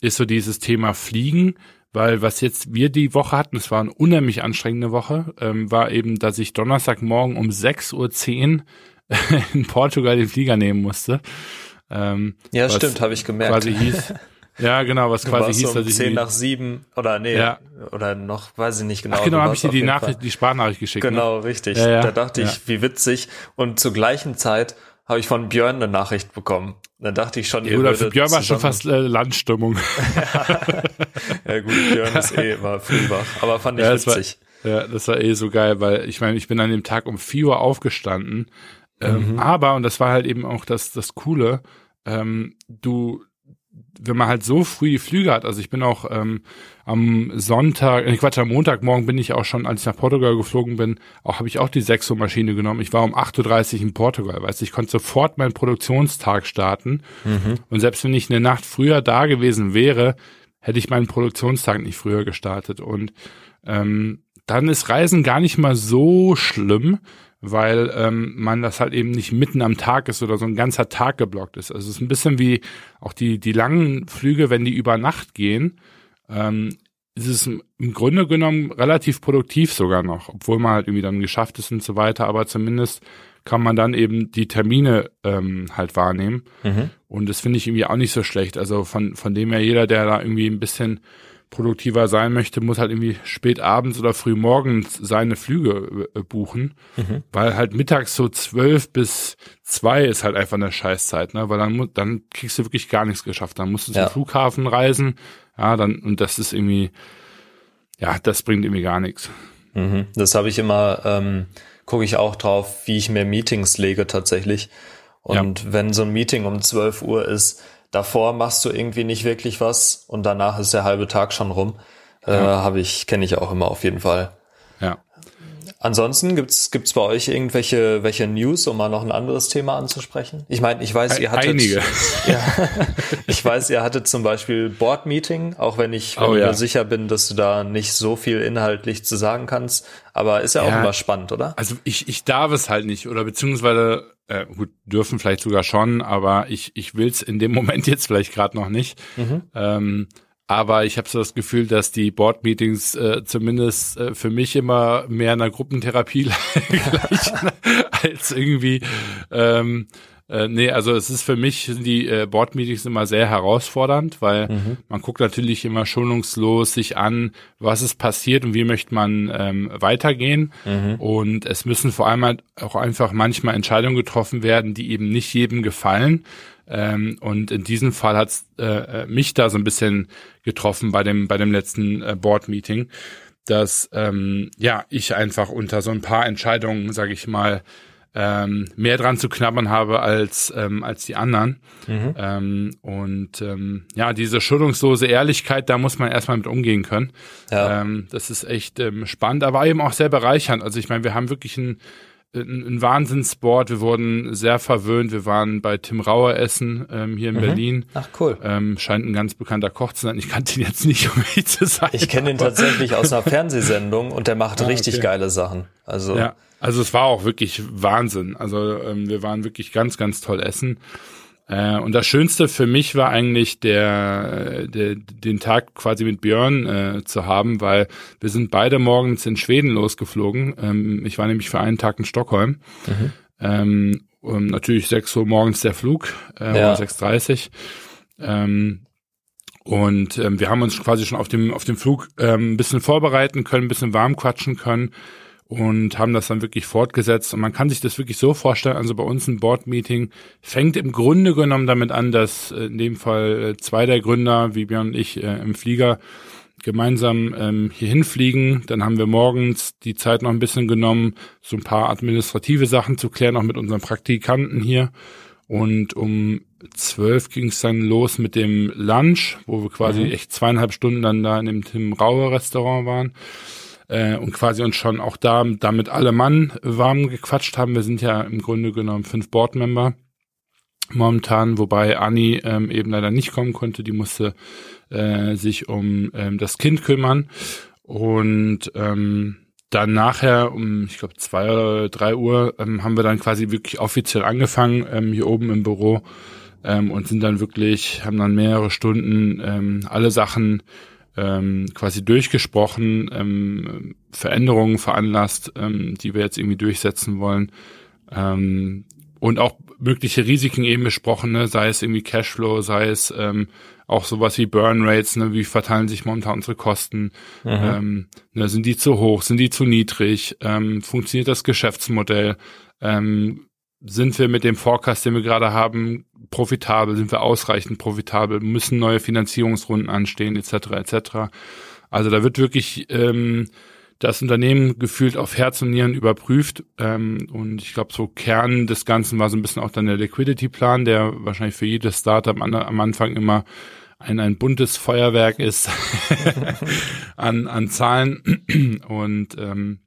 ist so dieses Thema Fliegen weil was jetzt wir die Woche hatten, es war eine unheimlich anstrengende Woche, ähm, war eben, dass ich Donnerstagmorgen um 6.10 Uhr (laughs) in Portugal den Flieger nehmen musste. Ähm, ja, stimmt, habe ich gemerkt. Quasi hieß, (laughs) ja, genau, was quasi hieß, um dass ich 10 nach 7 oder nee, ja. oder noch, weiß ich nicht genau. Ach, genau, habe ich dir die Nachricht, die Sprachnachricht geschickt. Genau, ne? richtig. Ja, ja. Da dachte ich, wie witzig. Und zur gleichen Zeit habe ich von Björn eine Nachricht bekommen. Dann dachte ich schon, ihr Oder für Björn war schon fast äh, Landstimmung. (laughs) ja gut, Björn ist eh immer früh wach, aber fand ich ja, witzig. War, ja, das war eh so geil, weil ich meine, ich bin an dem Tag um 4 Uhr aufgestanden, ähm, mhm. aber, und das war halt eben auch das, das Coole, ähm, du, wenn man halt so früh die Flüge hat, also ich bin auch ähm, am Sonntag, äh Quatsch, am Montagmorgen bin ich auch schon, als ich nach Portugal geflogen bin, auch habe ich auch die 6 Uhr Maschine genommen. Ich war um 8.30 Uhr in Portugal, weißt du, ich konnte sofort meinen Produktionstag starten. Mhm. Und selbst wenn ich eine Nacht früher da gewesen wäre, hätte ich meinen Produktionstag nicht früher gestartet. Und ähm, dann ist Reisen gar nicht mal so schlimm, weil ähm, man das halt eben nicht mitten am Tag ist oder so ein ganzer Tag geblockt ist. Also es ist ein bisschen wie auch die, die langen Flüge, wenn die über Nacht gehen, ähm, ist es im Grunde genommen relativ produktiv sogar noch, obwohl man halt irgendwie dann geschafft ist und so weiter, aber zumindest kann man dann eben die Termine ähm, halt wahrnehmen. Mhm. Und das finde ich irgendwie auch nicht so schlecht. Also von, von dem her, jeder, der da irgendwie ein bisschen produktiver sein möchte, muss halt irgendwie spät abends oder früh morgens seine Flüge äh, buchen, mhm. weil halt mittags so zwölf bis zwei ist halt einfach eine Scheißzeit, ne? Weil dann dann kriegst du wirklich gar nichts geschafft. Dann musst du ja. zum Flughafen reisen, ja, dann und das ist irgendwie, ja, das bringt irgendwie gar nichts. Mhm. Das habe ich immer, ähm, gucke ich auch drauf, wie ich mir Meetings lege tatsächlich. Und ja. wenn so ein Meeting um 12 Uhr ist, davor machst du irgendwie nicht wirklich was und danach ist der halbe Tag schon rum. Äh, ja. Äh, Habe ich, kenne ich auch immer auf jeden Fall. Ja. Ansonsten gibt's gibt's bei euch irgendwelche welche News, um mal noch ein anderes Thema anzusprechen? Ich meine, ich weiß, ihr hattet einige. (laughs) Ja, ich weiß, ihr hattet zum Beispiel Board Meeting, auch wenn ich, wenn oh, ja. mir sicher bin, dass du da nicht so viel inhaltlich zu sagen kannst. Aber ist ja, ja auch immer spannend, oder? Also ich ich darf es halt nicht oder beziehungsweise äh, gut dürfen vielleicht sogar schon, aber ich ich will's in dem (laughs) Moment jetzt vielleicht gerade noch nicht. Mhm. Ähm, aber ich habe so das Gefühl, dass die Board-Meetings äh, zumindest äh, für mich immer mehr einer Gruppentherapie (laughs) gleichen, (laughs) als irgendwie ähm, Äh, nee, also es ist für mich, sind die äh, Board-Meetings immer sehr herausfordernd, weil mhm. man guckt natürlich immer schonungslos sich an, was ist passiert und wie möchte man ähm, weitergehen. Mhm. Und es müssen vor allem halt auch einfach manchmal Entscheidungen getroffen werden, die eben nicht jedem gefallen. Ähm, und in diesem Fall hat äh, äh, mich da so ein bisschen getroffen bei dem, bei dem letzten äh, Board-Meeting, dass ähm, ja ich einfach unter so ein paar Entscheidungen, sage ich mal, ähm, mehr dran zu knabbern habe als ähm, als die anderen. Mhm. Ähm, und ähm, ja, diese schuldungslose Ehrlichkeit, da muss man erstmal mit umgehen können. Ja. Ähm, das ist echt ähm, spannend, aber eben auch sehr bereichernd. Also ich meine, wir haben wirklich ein ein, ein Wahnsinnssport. Wir wurden sehr verwöhnt. Wir waren bei Tim Rauer essen ähm, hier in mhm. Berlin. Ach cool. Ähm, scheint ein ganz bekannter Koch zu sein. Ich kannte ihn jetzt nicht, (laughs) um ehrlich zu sein. Ich kenne ihn tatsächlich aus einer (laughs) Fernsehsendung und der macht ah, richtig okay. geile Sachen. Also ja, also es war auch wirklich Wahnsinn. Also ähm, wir waren wirklich ganz, ganz toll essen. Äh, und das Schönste für mich war eigentlich der, der den Tag quasi mit Björn äh, zu haben, weil wir sind beide morgens in Schweden losgeflogen. Ähm, ich war nämlich für einen Tag in Stockholm. Mhm. Ähm, und natürlich 6 Uhr morgens der Flug, äh, ja. 6.30 ähm, und ähm, wir haben uns quasi schon auf dem, auf dem Flug ähm, ein bisschen vorbereiten können, ein bisschen warm quatschen können und haben das dann wirklich fortgesetzt. Und man kann sich das wirklich so vorstellen, also bei uns ein Board-Meeting fängt im Grunde genommen damit an, dass äh, in dem Fall äh, zwei der Gründer, wie Björn und ich, äh, im Flieger gemeinsam ähm, hier hinfliegen. Dann haben wir morgens die Zeit noch ein bisschen genommen, so ein paar administrative Sachen zu klären, auch mit unseren Praktikanten hier. Und um zwölf ging es dann los mit dem Lunch, wo wir quasi mhm. echt zweieinhalb Stunden dann da in dem Tim Rauer Restaurant waren äh, und quasi uns schon auch da damit alle Mann warm gequatscht haben. Wir sind ja im Grunde genommen fünf Boardmember momentan, wobei Anni ähm, eben leider nicht kommen konnte. Die musste äh, sich um ähm, das Kind kümmern und ähm, dann nachher um, ich glaube, zwei oder drei Uhr ähm, haben wir dann quasi wirklich offiziell angefangen ähm, hier oben im Büro ähm, und sind dann wirklich, haben dann mehrere Stunden ähm, alle Sachen ähm, quasi durchgesprochen, ähm, Veränderungen veranlasst, ähm, die wir jetzt irgendwie durchsetzen wollen. Ähm, und auch mögliche Risiken eben besprochen, ne? sei es irgendwie Cashflow, sei es ähm, auch sowas wie Burn Rates, ne? wie verteilen sich momentan unsere Kosten, mhm. ähm, ne? sind die zu hoch, sind die zu niedrig, ähm, funktioniert das Geschäftsmodell, ähm, sind wir mit dem Forecast, den wir gerade haben, profitabel, sind wir ausreichend profitabel, müssen neue Finanzierungsrunden anstehen, etc. etc. Also da wird wirklich ähm, das Unternehmen gefühlt auf Herz und Nieren überprüft. Ähm, und ich glaube, so Kern des Ganzen war so ein bisschen auch dann der Liquidity-Plan, der wahrscheinlich für jedes Startup am, am Anfang immer ein, ein buntes Feuerwerk ist (laughs) an, an Zahlen. Und ähm,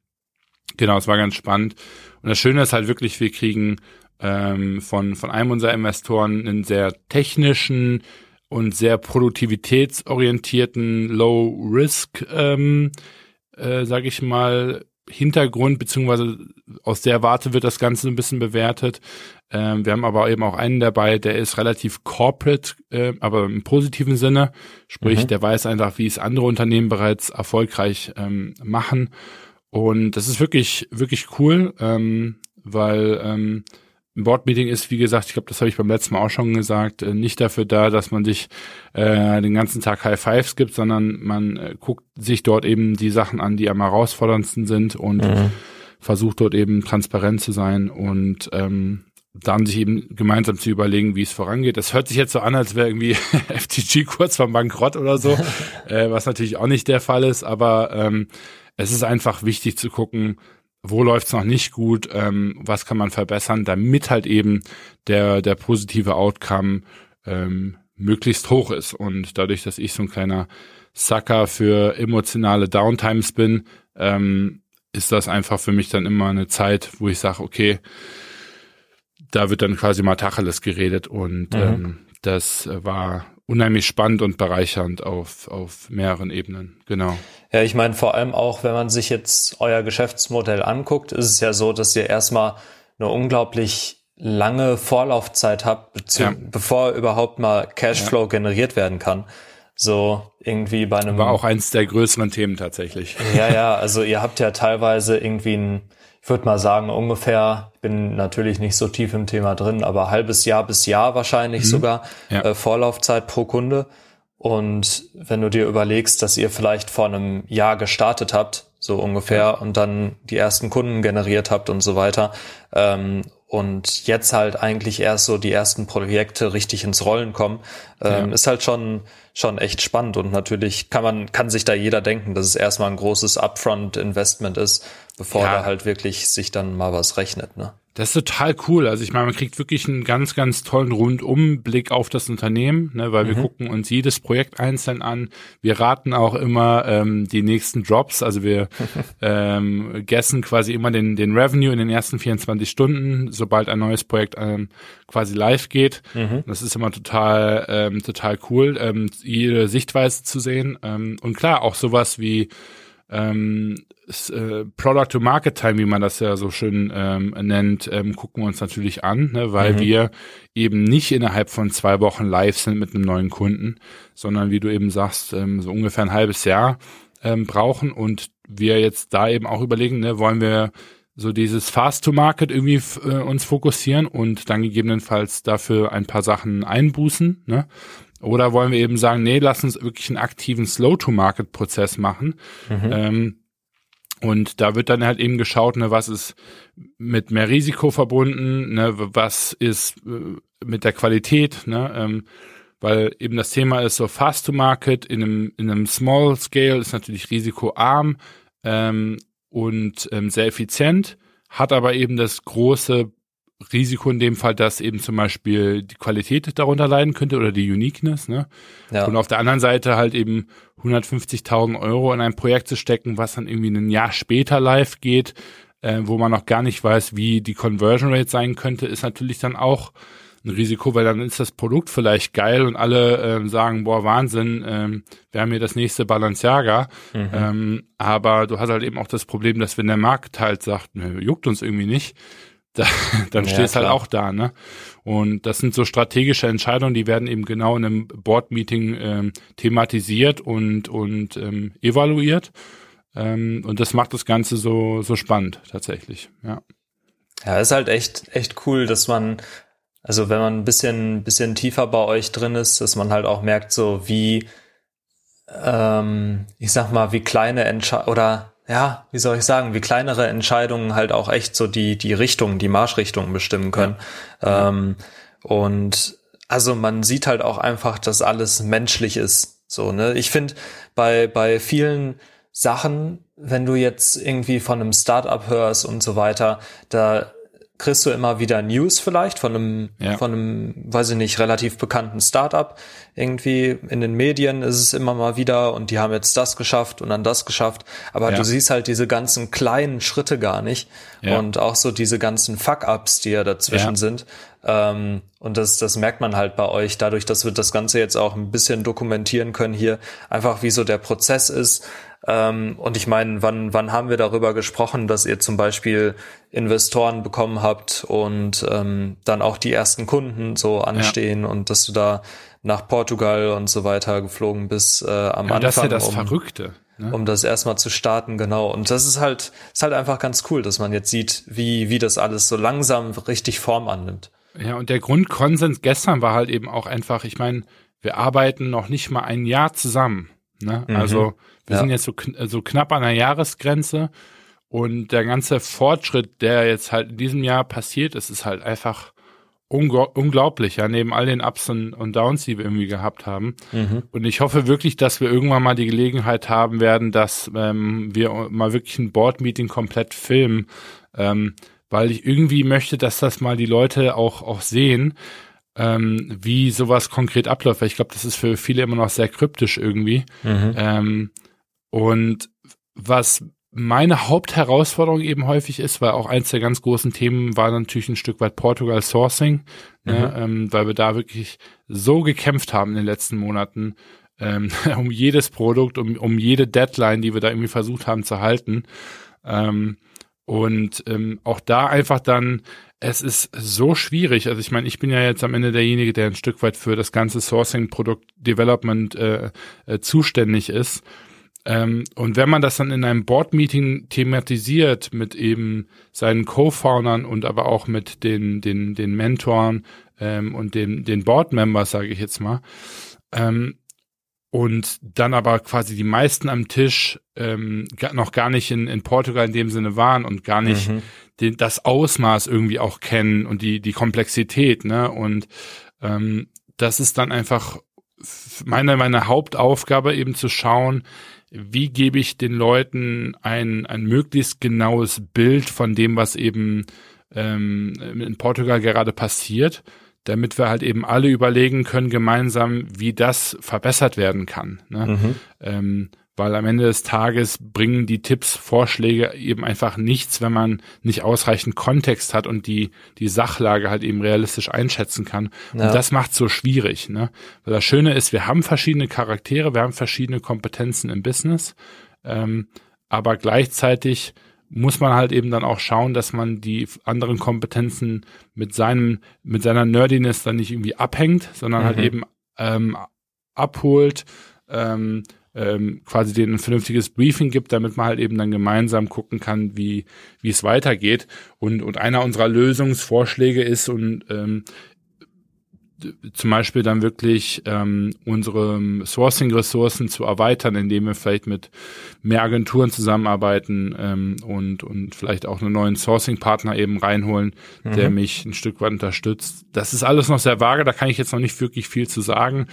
genau, es war ganz spannend. Und das Schöne ist halt wirklich, wir kriegen ähm, von, von einem unserer Investoren einen sehr technischen und sehr produktivitätsorientierten Low-Risk, ähm, äh, sage ich mal, Hintergrund, beziehungsweise aus der Warte wird das Ganze ein bisschen bewertet. Ähm, wir haben aber eben auch einen dabei, der ist relativ corporate, äh, aber im positiven Sinne. Sprich, mhm. der weiß einfach, wie es andere Unternehmen bereits erfolgreich ähm, machen. Und das ist wirklich, wirklich cool, ähm, weil ähm, ein Board-Meeting ist, wie gesagt, ich glaube, das habe ich beim letzten Mal auch schon gesagt, äh, nicht dafür da, dass man sich äh, den ganzen Tag High Fives gibt, sondern man äh, guckt sich dort eben die Sachen an, die am herausforderndsten sind und mhm. versucht dort eben transparent zu sein und ähm, dann sich eben gemeinsam zu überlegen, wie es vorangeht. Das hört sich jetzt so an, als wäre irgendwie (laughs) FTG kurz vor Bankrott oder so, (laughs) äh, was natürlich auch nicht der Fall ist, aber ähm, es ist einfach wichtig zu gucken, wo läuft's noch nicht gut, ähm, was kann man verbessern, damit halt eben der, der positive Outcome ähm, möglichst hoch ist. Und dadurch, dass ich so ein kleiner Sucker für emotionale Downtimes bin, ähm, ist das einfach für mich dann immer eine Zeit, wo ich sage, okay, da wird dann quasi mal Tacheles geredet und mhm. ähm, das war unheimlich spannend und bereichernd auf, auf mehreren Ebenen. Genau. Ja, ich meine vor allem auch, wenn man sich jetzt euer Geschäftsmodell anguckt, ist es ja so, dass ihr erstmal eine unglaublich lange Vorlaufzeit habt, ja. bevor überhaupt mal Cashflow ja. generiert werden kann. So irgendwie bei einem. War auch eins der größeren Themen tatsächlich. Ja, ja, also ihr habt ja teilweise irgendwie ein würde mal sagen, ungefähr, ich bin natürlich nicht so tief im Thema drin, aber halbes Jahr bis Jahr wahrscheinlich mhm. sogar ja. äh, Vorlaufzeit pro Kunde. Und wenn du dir überlegst, dass ihr vielleicht vor einem Jahr gestartet habt, so ungefähr, ja. und dann die ersten Kunden generiert habt und so weiter, ähm, und jetzt halt eigentlich erst so die ersten Projekte richtig ins Rollen kommen, ähm, ja. ist halt schon schon echt spannend und natürlich kann man kann sich da jeder denken, dass es erstmal ein großes Upfront Investment ist, bevor ja. da halt wirklich sich dann mal was rechnet, ne? Das ist total cool. Also ich meine, man kriegt wirklich einen ganz, ganz tollen Rundumblick auf das Unternehmen, ne, weil mhm. wir gucken uns jedes Projekt einzeln an. Wir raten auch immer ähm, die nächsten Drops. Also wir (laughs) ähm, gessen quasi immer den, den Revenue in den ersten 24 Stunden, sobald ein neues Projekt ähm, quasi live geht. Mhm. Das ist immer total, ähm, total cool, ähm, jede Sichtweise zu sehen. Ähm, und klar, auch sowas wie ähm, äh, Product to Market Time, wie man das ja so schön ähm, nennt, ähm, gucken wir uns natürlich an, ne, weil mhm. wir eben nicht innerhalb von zwei Wochen live sind mit einem neuen Kunden, sondern wie du eben sagst, ähm, so ungefähr ein halbes Jahr ähm, brauchen und wir jetzt da eben auch überlegen, ne, wollen wir so dieses Fast to Market irgendwie äh, uns fokussieren und dann gegebenenfalls dafür ein paar Sachen einbußen, ne? Oder wollen wir eben sagen, nee, lass uns wirklich einen aktiven Slow-to-Market-Prozess machen. Mhm. Ähm, und da wird dann halt eben geschaut, ne, was ist mit mehr Risiko verbunden, ne, was ist äh, mit der Qualität, ne, ähm, weil eben das Thema ist so fast to market, in einem, in einem Small Scale ist natürlich risikoarm ähm, und ähm, sehr effizient, hat aber eben das große Risiko in dem Fall, dass eben zum Beispiel die Qualität darunter leiden könnte oder die Uniqueness. Ne? Ja. Und auf der anderen Seite halt eben 150.000 Euro in ein Projekt zu stecken, was dann irgendwie ein Jahr später live geht, äh, wo man noch gar nicht weiß, wie die Conversion Rate sein könnte, ist natürlich dann auch ein Risiko, weil dann ist das Produkt vielleicht geil und alle äh, sagen, boah, Wahnsinn, ähm, wir haben hier das nächste Balenciaga. Mhm. Ähm, aber du hast halt eben auch das Problem, dass wenn der Markt halt sagt, juckt uns irgendwie nicht, da, (laughs) dann ja, stehst halt auch da, ne? Und das sind so strategische Entscheidungen, die werden eben genau in einem Board-Meeting ähm, thematisiert und, und ähm, evaluiert. Ähm, und das macht das Ganze so, so spannend, tatsächlich, ja. Ja, ist halt echt, echt cool, dass man, also wenn man ein bisschen, bisschen tiefer bei euch drin ist, dass man halt auch merkt, so wie, ähm, ich sag mal, wie kleine Entscheidungen oder ja, wie soll ich sagen, wie kleinere Entscheidungen halt auch echt so die, die Richtung, die Marschrichtung bestimmen können. Ja. Ähm, und also man sieht halt auch einfach, dass alles menschlich ist. So, ne? Ich finde, bei, bei vielen Sachen, wenn du jetzt irgendwie von einem Startup hörst und so weiter, da kriegst du immer wieder News vielleicht von einem, ja. von einem, weiß ich nicht, relativ bekannten Startup. Irgendwie in den Medien ist es immer mal wieder und die haben jetzt das geschafft und dann das geschafft. Aber ja. du siehst halt diese ganzen kleinen Schritte gar nicht ja. und auch so diese ganzen Fuck-Ups, die ja dazwischen sind. Ähm, und das, das merkt man halt bei euch dadurch, dass wir das Ganze jetzt auch ein bisschen dokumentieren können hier, einfach wie so der Prozess ist, ähm, und ich meine, wann, wann haben wir darüber gesprochen, dass ihr zum Beispiel Investoren bekommen habt und ähm, dann auch die ersten Kunden so anstehen ja. und dass du da nach Portugal und so weiter geflogen bist äh, am ja, Anfang. Das ist ja das um, Verrückte. Ne? Um das erstmal zu starten, genau. Und das ist halt, ist halt einfach ganz cool, dass man jetzt sieht, wie, wie das alles so langsam richtig Form annimmt. Ja, und der Grundkonsens gestern war halt eben auch einfach, ich meine, wir arbeiten noch nicht mal ein Jahr zusammen. Ne? Mhm. Also wir ja. sind jetzt so, so knapp an der Jahresgrenze und der ganze Fortschritt, der jetzt halt in diesem Jahr passiert ist, ist halt einfach unglaublich, ja, neben all den Ups und, Downs, die wir irgendwie gehabt haben. Mhm. Und ich hoffe wirklich, dass wir irgendwann mal die Gelegenheit haben werden, dass ähm, wir mal wirklich ein Board-Meeting komplett filmen, ähm, weil ich irgendwie möchte, dass das mal die Leute auch, auch sehen, ähm, wie sowas konkret abläuft, weil ich glaube, das ist für viele immer noch sehr kryptisch irgendwie. Mhm. Ähm, und was meine Hauptherausforderung eben häufig ist, weil auch eins der ganz großen Themen war natürlich ein Stück weit Portugal Sourcing, ne, mhm. ne, ähm, weil wir da wirklich so gekämpft haben in den letzten Monaten ähm, (laughs) um jedes Produkt, um, um jede Deadline, die wir da irgendwie versucht haben zu halten. Ähm, und ähm, auch da einfach dann es ist so schwierig. Also ich meine, ich bin ja jetzt am Ende derjenige, der ein Stück weit für das ganze Sourcing, Produkt Development äh, äh, zuständig ist. Ähm, und wenn man das dann in einem Board-Meeting thematisiert mit eben seinen Co-Foundern und aber auch mit den, den, den Mentoren ähm, und den, den Board-Members, sage ich jetzt mal, ähm, und dann aber quasi die meisten am Tisch ähm, noch gar nicht in, in Portugal in dem Sinne waren und gar nicht mhm. den, das Ausmaß irgendwie auch kennen und die, die Komplexität, ne? Und ähm, das ist dann einfach meine, meine Hauptaufgabe eben zu schauen, wie gebe ich den Leuten ein, ein möglichst genaues Bild von dem, was eben ähm, in Portugal gerade passiert, damit wir halt eben alle überlegen können gemeinsam, wie das verbessert werden kann. Ne? Mhm. Ähm, weil am Ende des Tages bringen die Tipps, Vorschläge eben einfach nichts, wenn man nicht ausreichend Kontext hat und die, die Sachlage halt eben realistisch einschätzen kann. Ja. Und das macht so schwierig, ne? Weil das Schöne ist, wir haben verschiedene Charaktere, wir haben verschiedene Kompetenzen im Business, ähm, aber gleichzeitig muss man halt eben dann auch schauen, dass man die anderen Kompetenzen mit seinem, mit seiner Nerdiness dann nicht irgendwie abhängt, sondern halt mhm. halt eben ähm, abholt, ähm, ähm, quasi denen ein vernünftiges Briefing gibt, damit man halt eben dann gemeinsam gucken kann, wie wie es weitergeht. Und und einer unserer Lösungsvorschläge ist und ähm, zum Beispiel dann wirklich ähm, unsere Sourcing-Ressourcen zu erweitern, indem wir vielleicht mit mehr Agenturen zusammenarbeiten ähm, und, und vielleicht auch einen neuen Sourcing-Partner eben reinholen, mhm. der mich ein Stück weit unterstützt. Das ist alles noch sehr vage, da kann ich jetzt noch nicht wirklich viel zu sagen.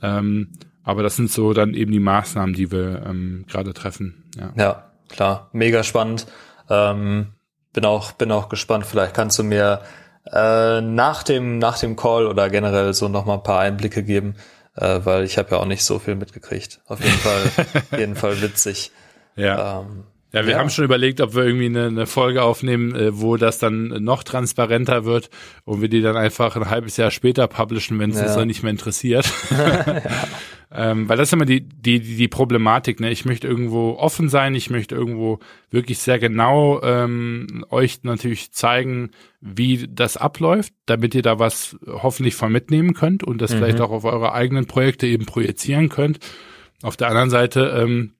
Ähm, aber das sind so dann eben die Maßnahmen, die wir ähm, gerade treffen. Ja. ja, klar, mega spannend. Ähm, bin auch bin auch gespannt. Vielleicht kannst du mir äh, nach dem nach dem Call oder generell so noch mal ein paar Einblicke geben, äh, weil ich habe ja auch nicht so viel mitgekriegt. Auf jeden Fall, (laughs) jeden Fall witzig. Ja. Ähm, ja, wir ja. haben schon überlegt, ob wir irgendwie eine, eine Folge aufnehmen, äh, wo das dann noch transparenter wird und wir die dann einfach ein halbes Jahr später publishen, wenn es ja. uns dann nicht mehr interessiert. ja. (laughs) (laughs) ähm, weil das ist immer die, die, die Problematik. Ne? Ich möchte irgendwo offen sein, ich möchte irgendwo wirklich sehr genau ähm, euch natürlich zeigen, wie das abläuft, damit ihr da was hoffentlich von mitnehmen könnt und das mhm. vielleicht auch auf eure eigenen Projekte eben projizieren könnt. Auf der anderen Seite ähm,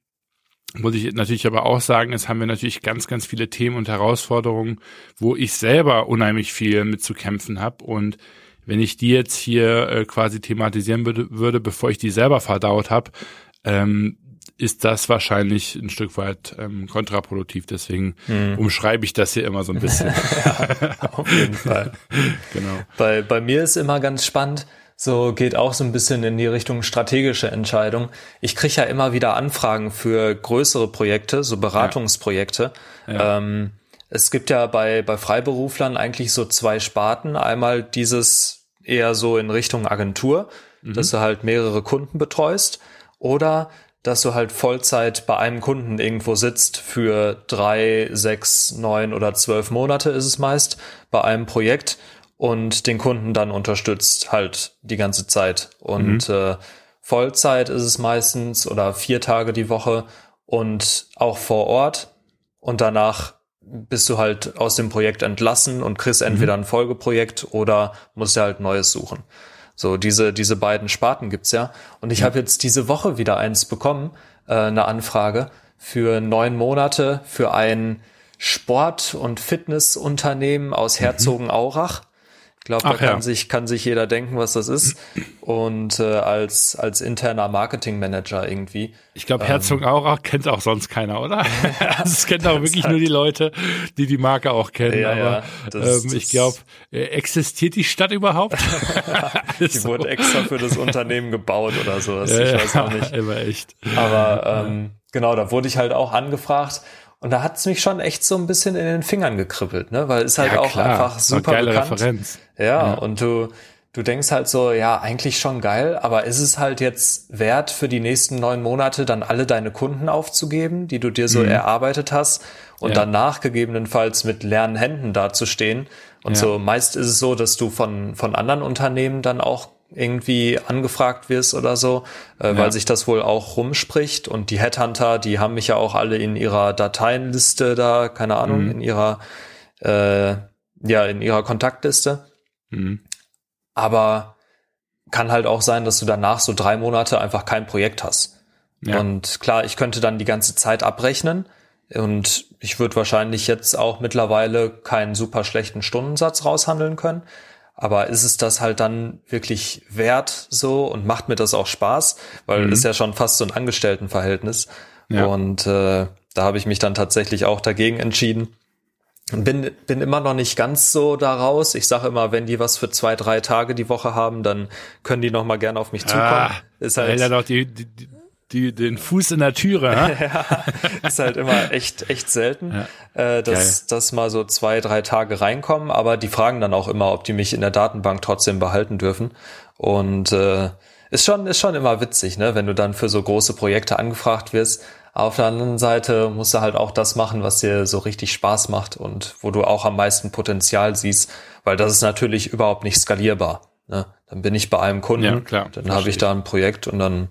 muss ich natürlich aber auch sagen, es haben wir natürlich ganz, ganz viele Themen und Herausforderungen, wo ich selber unheimlich viel mit zu kämpfen habe. Und wenn ich die jetzt hier äh, quasi thematisieren würde, würde, bevor ich die selber verdaut habe, ähm, ist das wahrscheinlich ein Stück weit ähm, kontraproduktiv. Deswegen hm. umschreibe ich das hier immer so ein bisschen. ja, (laughs) auf jeden Fall. (laughs) genau. Bei, bei mir ist immer ganz spannend, so geht auch so ein bisschen in die Richtung strategische Entscheidung. Ich kriege ja immer wieder Anfragen für größere Projekte, so Beratungsprojekte. Ja. Ja. Ähm, es gibt ja bei, bei Freiberuflern eigentlich so zwei Sparten. Einmal dieses eher so in Richtung Agentur, mhm. dass du halt mehrere Kunden betreust. Oder dass du halt Vollzeit bei einem Kunden irgendwo sitzt für drei, sechs, neun oder zwölf Monate ist es meist bei einem Projekt und den Kunden dann unterstützt halt die ganze Zeit. Und mhm. äh, Vollzeit ist es meistens oder vier Tage die Woche und auch vor Ort. Und danach bist du halt aus dem Projekt entlassen und kriegst mhm. entweder ein Folgeprojekt oder musst dir halt Neues suchen. So, diese, diese beiden Sparten gibt's ja. Und ich ja. habe jetzt diese Woche wieder eins bekommen, äh, eine Anfrage für neun Monate für ein Sport- und Fitnessunternehmen aus mhm. Herzogenaurach. Ich glaube, da kann ja. sich kann sich jeder denken, was das ist. Und äh, als als interner Marketingmanager irgendwie. Ich glaube, Herzog ähm, Aurach kennt auch sonst keiner, oder? (laughs) also es kennt auch wirklich halt nur die Leute, die die Marke auch kennen. Ja, aber ja, das, ähm, ich glaube, äh, existiert die Stadt überhaupt? (laughs) die so. wurde extra für das Unternehmen gebaut oder sowas. ich weiß auch nicht. (laughs) Immer echt. Aber ähm, genau, da wurde ich halt auch angefragt und da hat's mich schon echt so ein bisschen in den Fingern gekribbelt, ne? Weil es halt ja, auch klar. einfach super geile bekannt. Referenz. Ja, ja, und du, du denkst halt so, ja, eigentlich schon geil, aber ist es halt jetzt wert, für die nächsten neun Monate dann alle deine Kunden aufzugeben, die du dir so mhm. erarbeitet hast und ja. danach gegebenenfalls mit leeren Händen dazustehen? Und so meist ist es so, dass du von, von anderen Unternehmen dann auch irgendwie angefragt wirst oder so, äh, ja. weil sich das wohl auch rumspricht. Und die Headhunter, die haben mich ja auch alle in ihrer Dateienliste da, keine Ahnung, mhm. in ihrer, äh, ja, in ihrer Kontaktliste. Mhm. Aber kann halt auch sein, dass du danach so drei Monate einfach kein Projekt hast. Ja. Und klar, ich könnte dann die ganze Zeit abrechnen und ich würde wahrscheinlich jetzt auch mittlerweile keinen super schlechten Stundensatz raushandeln können. Aber ist es das halt dann wirklich wert so und macht mir das auch Spaß? Weil mhm. ist ja schon fast so ein Angestelltenverhältnis. Ja. Und äh, da habe ich mich dann tatsächlich auch dagegen entschieden. Bin, bin immer noch nicht ganz so daraus. Ich sage immer, wenn die was für zwei, drei Tage die Woche haben, dann können die noch mal gerne auf mich zukommen. Ah, ist halt, ja doch die, die, die, den Fuß in der Türe. (laughs) ja, ist halt immer echt, echt selten, ja. äh, dass, dass mal so zwei, drei Tage reinkommen, aber die fragen dann auch immer, ob die mich in der Datenbank trotzdem behalten dürfen. Und äh, ist schon, ist schon immer witzig, ne, wenn du dann für so große Projekte angefragt wirst. Auf der anderen Seite musst du halt auch das machen, was dir so richtig Spaß macht und wo du auch am meisten Potenzial siehst, weil das ist natürlich überhaupt nicht skalierbar. Ne? Dann bin ich bei einem Kunden, ja, klar, dann habe ich da ein Projekt und dann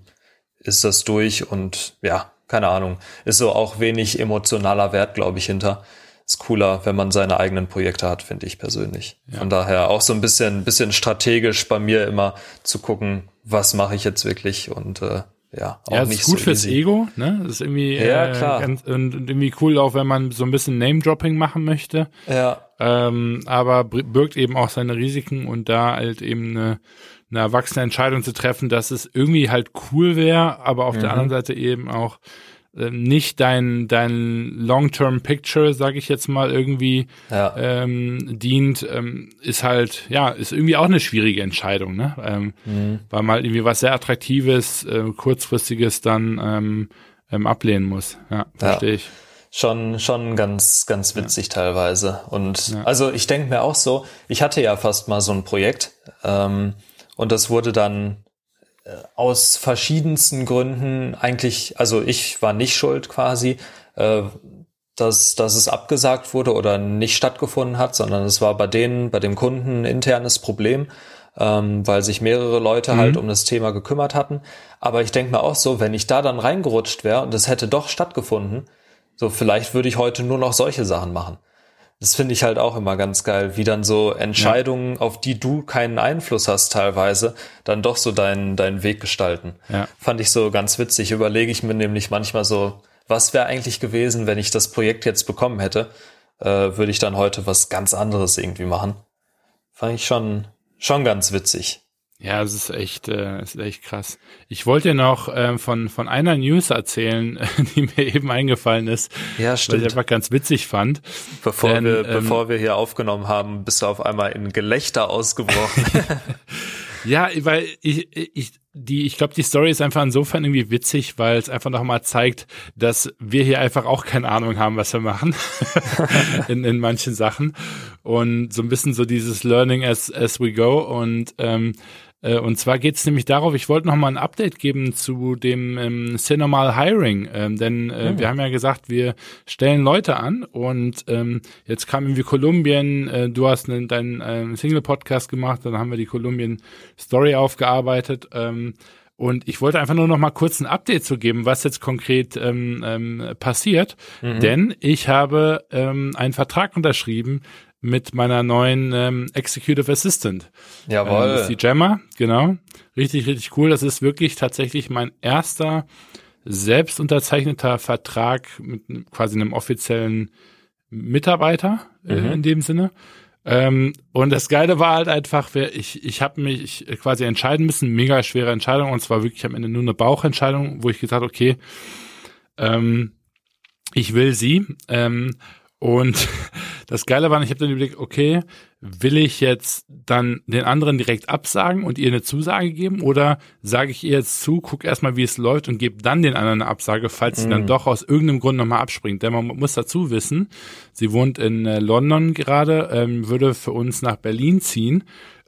ist das durch und ja, keine Ahnung, ist so auch wenig emotionaler Wert, glaube ich, hinter. Ist cooler, wenn man seine eigenen Projekte hat, finde ich persönlich. Ja. Von daher auch so ein bisschen, bisschen strategisch bei mir immer zu gucken, was mache ich jetzt wirklich und äh, ja, auch ja, nicht ist gut so fürs easy. Ego, ne? Das ist irgendwie ja, äh, klar. Ganz, und, und irgendwie cool, auch wenn man so ein bisschen Name-Dropping machen möchte. Ja. Ähm, aber birgt eben auch seine Risiken und da halt eben eine eine erwachsene Entscheidung zu treffen, dass es irgendwie halt cool wäre, aber auf mhm. der anderen Seite eben auch äh, nicht dein dein Long-Term Picture, sage ich jetzt mal irgendwie ja. ähm, dient, ähm, ist halt ja ist irgendwie auch eine schwierige Entscheidung, ne? Ähm, mhm. Weil man halt irgendwie was sehr attraktives, äh, kurzfristiges dann ähm, ähm, ablehnen muss. Ja, verstehe ja. ich schon schon ganz ganz witzig ja. teilweise und ja. also ich denke mir auch so ich hatte ja fast mal so ein Projekt ähm, und das wurde dann äh, aus verschiedensten Gründen eigentlich, also ich war nicht schuld quasi, äh, dass, dass es abgesagt wurde oder nicht stattgefunden hat, sondern es war bei denen, bei dem Kunden ein internes Problem, ähm, weil sich mehrere Leute halt mhm. halt um das Thema gekümmert hatten. Aber ich denke mir auch so, wenn ich da dann reingerutscht wäre und es hätte doch stattgefunden, so vielleicht würde ich heute nur noch solche Sachen machen. Das finde ich halt auch immer ganz geil, wie dann so Entscheidungen, ja. auf die du keinen Einfluss hast teilweise, dann doch so deinen, deinen Weg gestalten. Ja. Fand ich so ganz witzig. Überlege ich mir nämlich manchmal so, was wäre eigentlich gewesen, wenn ich das Projekt jetzt bekommen hätte? Äh, würde ich dann heute was ganz anderes irgendwie machen? Fand ich schon, schon ganz witzig. Ja, es ist echt, äh, es ist echt krass. Ich wollte noch äh, von von einer News erzählen, (laughs) die mir eben eingefallen ist, ja, stimmt. was ich einfach ganz witzig fand. Bevor Denn, wir ähm, bevor wir hier aufgenommen haben, bist du auf einmal in Gelächter ausgebrochen. (laughs) ja, weil ich ich die ich glaube die Story ist einfach insofern irgendwie witzig, weil es einfach nochmal zeigt, dass wir hier einfach auch keine Ahnung haben, was wir machen (laughs) in in manchen Sachen und so ein bisschen so dieses Learning as as we go und ähm, äh, und zwar geht es nämlich darauf, ich wollte noch mal ein Update geben zu dem ähm, Cinemal Hiring, ähm, denn äh, mhm. wir haben ja gesagt, wir stellen Leute an und ähm, jetzt kam irgendwie Kolumbien, äh, du hast einen, deinen äh, Single-Podcast gemacht, dann haben wir die Kolumbien-Story aufgearbeitet ähm, und ich wollte einfach nur noch mal kurz ein Update zu geben, was jetzt konkret ähm, ähm, passiert, mhm. denn ich habe ähm, einen Vertrag unterschrieben mit meiner neuen ähm, Executive Assistant. Jawohl. Ähm, das ist die Gemma, genau. Richtig, richtig cool. Das ist wirklich tatsächlich mein erster selbst unterzeichneter Vertrag mit quasi einem offiziellen Mitarbeiter äh, mhm. in dem Sinne. Ähm, und das Geile war halt einfach, ich, ich habe mich quasi entscheiden müssen, mega schwere Entscheidung, und zwar wirklich am Ende nur eine Bauchentscheidung, wo ich gesagt okay, ähm, ich will sie. Ähm, und (laughs) das Geile war, ich habe dann überlegt, okay, will ich jetzt dann den anderen direkt absagen und ihr eine Zusage geben oder sage ich ihr jetzt zu, guck erstmal, wie es läuft und gebe dann den anderen eine Absage, falls mhm. sie dann mhm. doch aus irgendeinem Grund nochmal abspringt. Denn man muss dazu wissen, sie wohnt in äh, London gerade, ähm, würde für uns nach Berlin ziehen.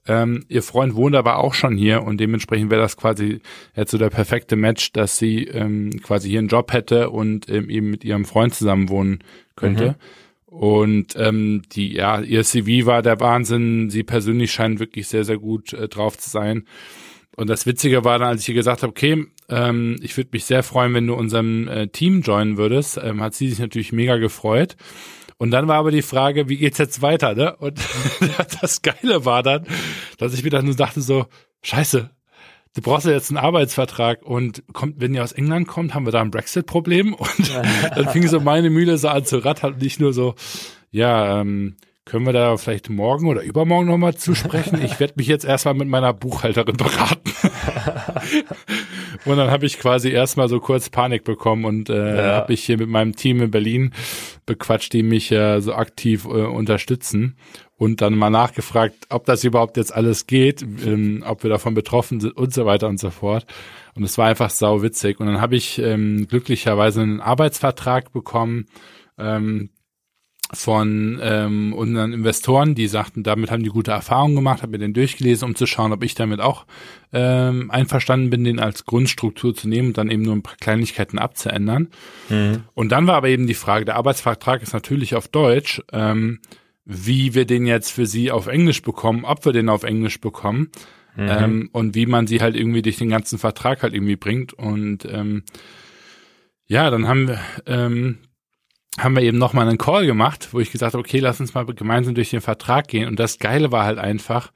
Ähm, ihr Freund wohnt aber auch schon hier und dementsprechend wäre das quasi jetzt so der perfekte Match, dass sie ähm, quasi hier einen Job hätte und ähm, eben mit ihrem Freund zusammen wohnen könnte. Mhm. Und ähm, die, ja, ihr CV war der Wahnsinn. Sie persönlich scheint wirklich sehr, sehr gut äh, drauf zu sein. Und das Witzige war dann, als ich ihr gesagt habe, okay, ähm, ich würde mich sehr freuen, wenn du unserem äh, Team joinen würdest, ähm, hat sie sich natürlich mega gefreut. Und dann war aber die Frage, wie geht's jetzt weiter, ne? Und (laughs) das Geile war dann, dass ich mir dann nur dachte so, scheiße, du brauchst ja jetzt einen Arbeitsvertrag und kommt, wenn ihr aus England kommt, haben wir da ein Brexit-Problem (laughs) und (laughs) dann fing so meine Mühle so an zu rattern und nicht nur so, ja, ähm, können wir da vielleicht morgen oder übermorgen nochmal zu sprechen? Ich werde mich jetzt erstmal mit meiner Buchhalterin beraten. (laughs) und dann habe ich quasi erstmal so kurz Panik bekommen und äh, ja. habe ich hier mit meinem Team in Berlin bequatscht, die mich äh, so aktiv äh, unterstützen und dann mal nachgefragt, ob das überhaupt jetzt alles geht, ähm, ob wir davon betroffen sind und so weiter und so fort. Und es war einfach sau witzig. Und dann habe ich ähm, glücklicherweise einen Arbeitsvertrag bekommen, ähm, von ähm, unseren Investoren, die sagten, damit haben die gute Erfahrungen gemacht, habe mir den durchgelesen, um zu schauen, ob ich damit auch ähm, einverstanden bin, den als Grundstruktur zu nehmen und dann eben nur ein paar Kleinigkeiten abzuändern. Mhm. Und dann war aber eben die Frage, der Arbeitsvertrag ist natürlich auf Deutsch, ähm, wie wir den jetzt für sie auf Englisch bekommen, ob wir den auf Englisch bekommen mhm. ähm, und wie man sie halt irgendwie durch den ganzen Vertrag halt irgendwie bringt. Und ähm, ja, dann haben wir ähm, haben wir eben nochmal einen Call gemacht, wo ich gesagt habe, okay, lass uns mal gemeinsam durch den Vertrag gehen. Und das Geile war halt einfach,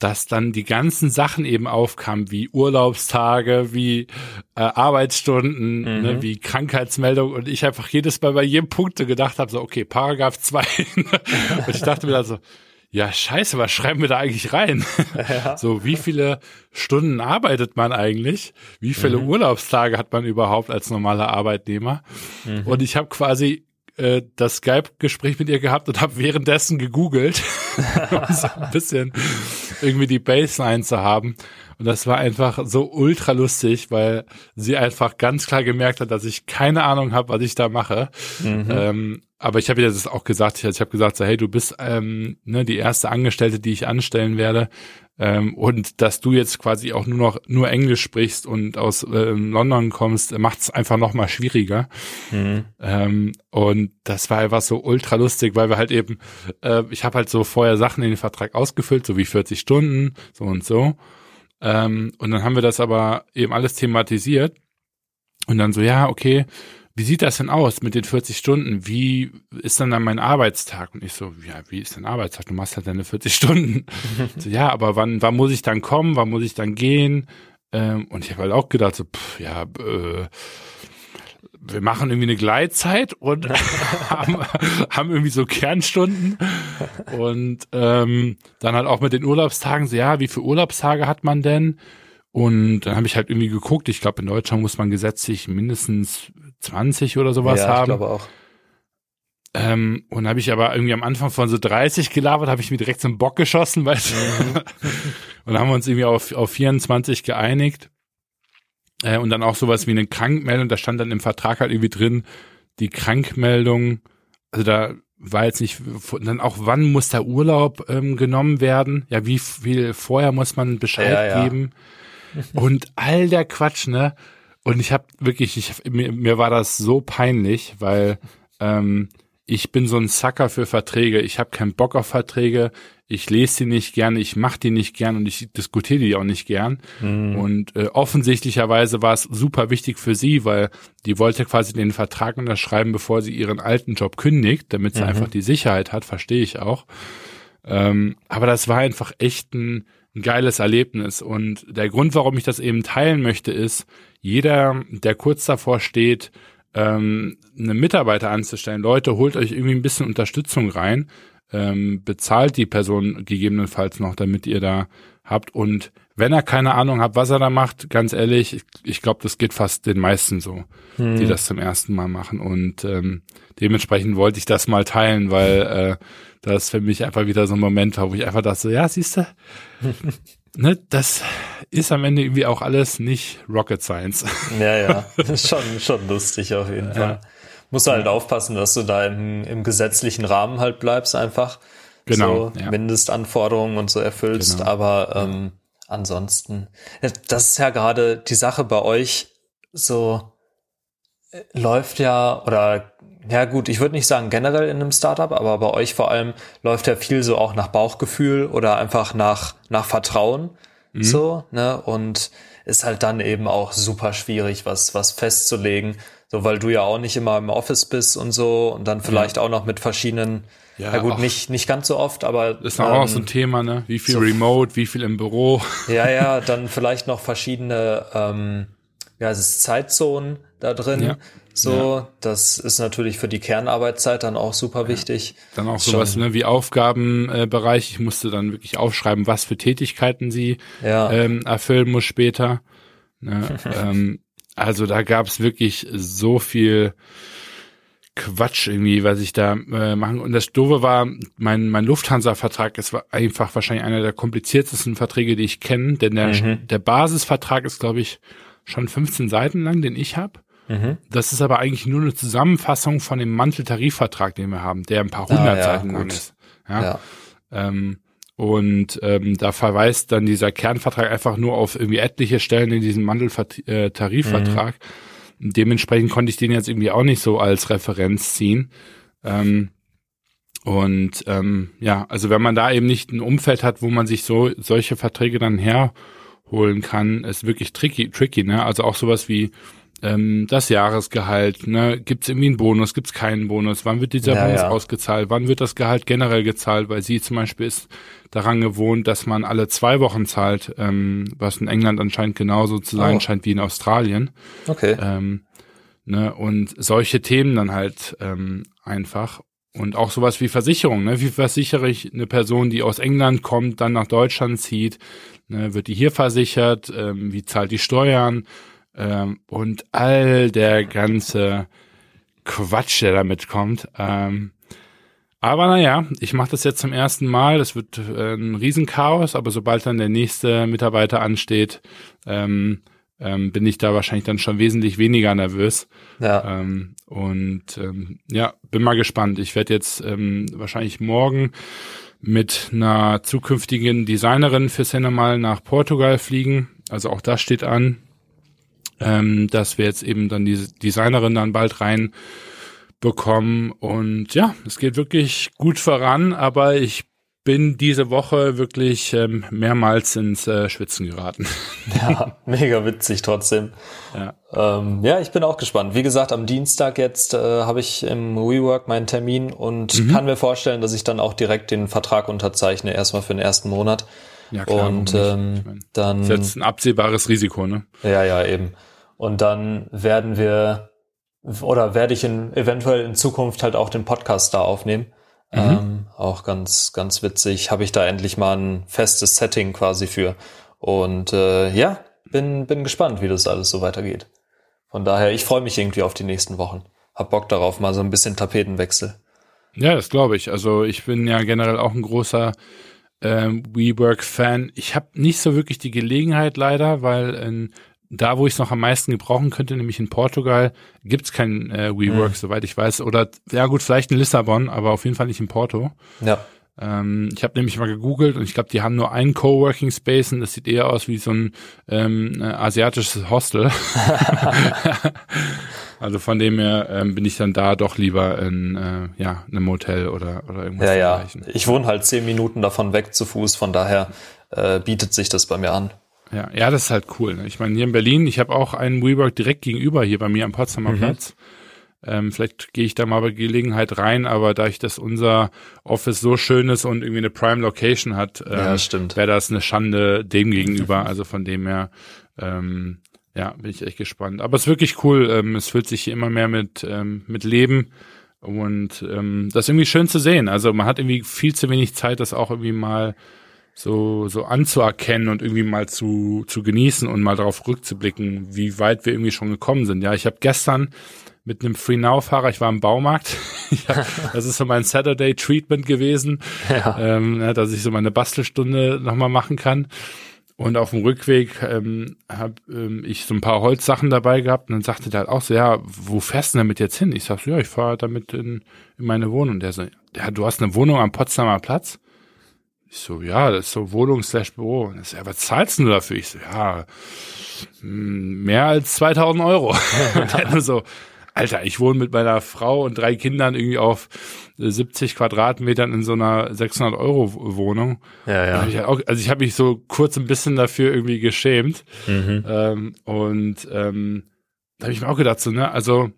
dass dann die ganzen Sachen eben aufkamen, wie Urlaubstage, wie äh, Arbeitsstunden, ne, mhm. ne, wie Krankheitsmeldung und ich einfach jedes Mal bei jedem Punkt so gedacht habe, so okay, Paragraph 2 (laughs) und ich dachte mir dann so, ja scheiße, was schreiben wir da eigentlich rein? (laughs) Ja. So, wie viele Stunden arbeitet man eigentlich? Wie viele mhm. Urlaubstage hat man überhaupt als normaler Arbeitnehmer? Mhm. Und ich habe quasi äh, das Skype-Gespräch mit ihr gehabt und habe währenddessen gegoogelt, (laughs) um so ein bisschen irgendwie die Baseline zu haben. Und das war einfach so ultra lustig, weil sie einfach ganz klar gemerkt hat, dass ich keine Ahnung habe, was ich da mache. Mhm. Ähm, aber ich habe ihr das auch gesagt. Ich, ich habe gesagt, so, hey, du bist ähm, ne, die erste Angestellte, die ich anstellen werde. Ähm, und dass du jetzt quasi auch nur noch nur Englisch sprichst und aus ähm, London kommst, macht es einfach noch mal schwieriger. Mhm. Ähm, und das war einfach so ultra lustig, weil wir halt eben, äh, ich habe halt so vorher Sachen in den Vertrag ausgefüllt, so wie 40 Stunden, so und so. Ähm, und dann haben wir das aber eben alles thematisiert. Und dann so, ja, okay, wie sieht das denn aus mit den 40 Stunden? Wie ist dann dann mein Arbeitstag? Und ich so, ja, wie ist dein Arbeitstag? Du machst halt deine 40 Stunden. (laughs) so, ja, aber wann, wann muss ich dann kommen? Wann muss ich dann gehen? Ähm, und ich habe halt auch gedacht, so, pff, ja, äh, wir machen irgendwie eine Gleitzeit und (laughs) haben, haben irgendwie so Kernstunden und ähm, dann halt auch mit den Urlaubstagen so, ja, wie viele Urlaubstage hat man denn? Und dann habe ich halt irgendwie geguckt, ich glaube in Deutschland muss man gesetzlich mindestens 20 oder sowas ja, haben. Ja, ich glaube auch. Ähm, und habe ich aber irgendwie am Anfang von so 30 gelabert, habe ich mir direkt zum Bock geschossen, weißt mhm. (laughs) und haben wir uns irgendwie auf, auf 24 geeinigt. Äh, und dann auch sowas wie eine Krankmeldung, da stand dann im Vertrag halt irgendwie drin, die Krankmeldung, also da war jetzt nicht, dann auch wann muss der Urlaub ähm, genommen werden, ja, wie viel vorher muss man Bescheid ja, ja. geben und all der Quatsch, ne? Und ich habe wirklich, ich, mir, mir war das so peinlich, weil ähm, ich bin so ein Sucker für Verträge. Ich habe keinen Bock auf Verträge. Ich lese die nicht gern, ich mache die nicht gern und ich diskutiere die auch nicht gern. Mhm. Und äh, offensichtlicherweise war es super wichtig für sie, weil die wollte quasi den Vertrag unterschreiben, bevor sie ihren alten Job kündigt, damit sie mhm. einfach die Sicherheit hat, verstehe ich auch. Ähm, aber das war einfach echt ein, ein geiles Erlebnis. Und der Grund, warum ich das eben teilen möchte, ist, jeder, der kurz davor steht, ähm, einen Mitarbeiter anzustellen. Leute, holt euch irgendwie ein bisschen Unterstützung rein, ähm, bezahlt die Person gegebenenfalls noch, damit ihr da habt. Und wenn er keine Ahnung hat, was er da macht, ganz ehrlich, ich, ich glaube, das geht fast den meisten so, hm. die das zum ersten Mal machen. Und ähm, dementsprechend wollte ich das mal teilen, weil äh, das für mich einfach wieder so ein Moment war, wo ich einfach dachte, ja, siehst du, (laughs) ne, das ist am Ende irgendwie auch alles nicht Rocket Science. Ja, ja, (laughs) (laughs) schon, schon lustig auf jeden ja. Fall. Musst du halt aufpassen, dass du da im, im gesetzlichen Rahmen halt bleibst, einfach. Genau. So ja. Mindestanforderungen und so erfüllst, genau. aber ähm, ansonsten, das ist ja gerade die Sache bei euch, so äh, läuft ja, oder ja gut, ich würde nicht sagen generell in einem Startup, aber bei euch vor allem läuft ja viel so auch nach Bauchgefühl oder einfach nach, nach Vertrauen. Mhm. So, ne? Und ist halt dann eben auch super schwierig, was, was festzulegen. So, weil du ja auch nicht immer im Office bist und so und dann vielleicht ja. auch noch mit verschiedenen, ja, ja gut, nicht, nicht ganz so oft, aber. Das ist ähm, auch so ein Thema, ne? Wie viel so, Remote, wie viel im Büro. Ja, ja, (laughs) dann vielleicht noch verschiedene, ähm, ja, es ist Zeitzonen da drin. Ja. So, ja. das ist natürlich für die Kernarbeitszeit dann auch super wichtig. Dann auch sowas ne, wie Aufgabenbereich. ich musste dann wirklich aufschreiben, was für Tätigkeiten sie ähm, erfüllen muss später. Ne, (laughs) ähm, also da gab es wirklich so viel Quatsch irgendwie, was ich da äh, machen. Und das Doofe war, mein, mein Lufthansa-Vertrag ist einfach wahrscheinlich einer der kompliziertesten Verträge, die ich kenne, denn der, mhm. der Basisvertrag ist, glaube ich, schon 15 Seiten lang, den ich habe. Mhm. Das ist aber eigentlich nur eine Zusammenfassung von dem Manteltarifvertrag, den wir haben, der ein paar hundert ah, ja, Seiten lang ist. Ja. ja. Ähm, und ähm, da verweist dann dieser Kernvertrag einfach nur auf irgendwie etliche Stellen in diesem Manteltarifvertrag. Mhm. Dementsprechend konnte ich den jetzt irgendwie auch nicht so als Referenz ziehen. Ähm, und ähm, ja, also wenn man da eben nicht ein Umfeld hat, wo man sich so solche Verträge dann herholen kann, ist wirklich tricky, tricky, ne? Also auch sowas wie ähm, das Jahresgehalt, ne, gibt es irgendwie einen Bonus, gibt es keinen Bonus, wann wird dieser ja, Bonus ja. ausgezahlt, wann wird das Gehalt generell gezahlt, weil sie zum Beispiel ist daran gewohnt, dass man alle zwei Wochen zahlt, ähm, was in England anscheinend genauso zu sein oh. scheint wie in Australien. Okay. Ähm, ne, und solche Themen dann halt ähm, einfach. Und auch sowas wie Versicherung, ne? Wie versichere ich eine Person, die aus England kommt, dann nach Deutschland zieht? Ne? Wird die hier versichert? Ähm, wie zahlt die Steuern? Ähm, und all der ganze Quatsch, der damit kommt. Ähm, aber naja, ich mache das jetzt zum ersten Mal. Das wird äh, ein Riesenchaos, aber sobald dann der nächste Mitarbeiter ansteht, ähm, ähm, bin ich da wahrscheinlich dann schon wesentlich weniger nervös. Ja. Ähm, und ähm, ja, bin mal gespannt. Ich werde jetzt ähm, wahrscheinlich morgen mit einer zukünftigen Designerin für Cinemal nach Portugal fliegen. Also auch das steht an ähm, dass wir jetzt eben dann diese Designerin dann bald rein bekommen. Und ja, es geht wirklich gut voran, aber ich bin diese Woche wirklich ähm, mehrmals ins äh, Schwitzen geraten. (laughs) Ja, mega witzig trotzdem. Ja. Ähm, ja, ich bin auch gespannt. Wie gesagt, am Dienstag jetzt äh, habe ich im WeWork meinen Termin und mhm. kann mir vorstellen, dass ich dann auch direkt den Vertrag unterzeichne, erstmal für den ersten Monat. Ja, klar, und ähm, ich mein, dann. ist jetzt ein absehbares Risiko, ne? Ja, ja, eben. Und dann werden wir oder werde ich in, eventuell in Zukunft halt auch den Podcast da aufnehmen. Mhm. Ähm, auch ganz, ganz witzig. Habe ich da endlich mal ein festes Setting quasi für. Und äh, ja, bin, bin gespannt, wie das alles so weitergeht. Von daher, ich freue mich irgendwie auf die nächsten Wochen. Hab Bock darauf, mal so ein bisschen Tapetenwechsel. Ja, das glaube ich. Also ich bin ja generell auch ein großer ähm, WeWork-Fan. Ich habe nicht so wirklich die Gelegenheit leider, weil in da, wo ich es noch am meisten gebrauchen könnte, nämlich in Portugal, gibt's kein äh, WeWork, mhm. soweit ich weiß. Oder ja gut, vielleicht in Lissabon, aber auf jeden Fall nicht in Porto. Ja. Ähm, ich habe nämlich mal gegoogelt und ich glaube, die haben nur einen Coworking Space und das sieht eher aus wie so ein ähm, äh, asiatisches Hostel. (laughs) (laughs) also von dem her ähm, bin ich dann da doch lieber in äh, ja einem Motel oder oder irgendwas. Ja, ja. Ich wohne halt zehn Minuten davon weg zu Fuß, von daher äh, bietet sich das bei mir an. Ja, ja, das ist halt cool. Ne? Ich meine, hier in Berlin, ich habe auch einen WeWork direkt gegenüber hier bei mir am Potsdamer mhm. Platz. Ähm, vielleicht gehe ich da mal bei Gelegenheit rein, aber da ich das unser Office so schön ist und irgendwie eine Prime Location hat, ähm, ja, wäre das eine Schande dem gegenüber. Also von dem her, ähm, ja, bin ich echt gespannt. Aber es ist wirklich cool. Ähm, es fühlt sich hier immer mehr mit ähm, mit Leben und ähm, das ist irgendwie schön zu sehen. Also man hat irgendwie viel zu wenig Zeit, das auch irgendwie mal so, so anzuerkennen und irgendwie mal zu, zu genießen und mal darauf rückzublicken, wie weit wir irgendwie schon gekommen sind. Ja, ich habe gestern mit einem Free Now Fahrer, ich war im Baumarkt, (laughs) hab, das ist so mein Saturday Treatment gewesen, ja. ähm, ja, dass ich so meine Bastelstunde nochmal machen kann. Und auf dem Rückweg ähm, habe ähm, ich so ein paar Holzsachen dabei gehabt und dann sagte der halt auch so, ja, wo fährst du denn damit jetzt hin? Ich sag so, ja, ich fahre damit in, in meine Wohnung. Und der so, ja, du hast eine Wohnung am Potsdamer Platz? Ich so, ja, das ist so Wohnung slash Büro. Und so, ja, was zahlst du dafür? Ich so, ja, hm, mehr als 2000 Euro. (laughs) und nur so, Alter, ich wohne mit meiner Frau und drei Kindern irgendwie auf 70 Quadratmetern in so einer 600 Euro Wohnung. Ja, ja. Ich auch, also ich habe mich so kurz ein bisschen dafür irgendwie geschämt. Mhm. Ähm, und ähm, da habe ich mir auch gedacht, so, ne, also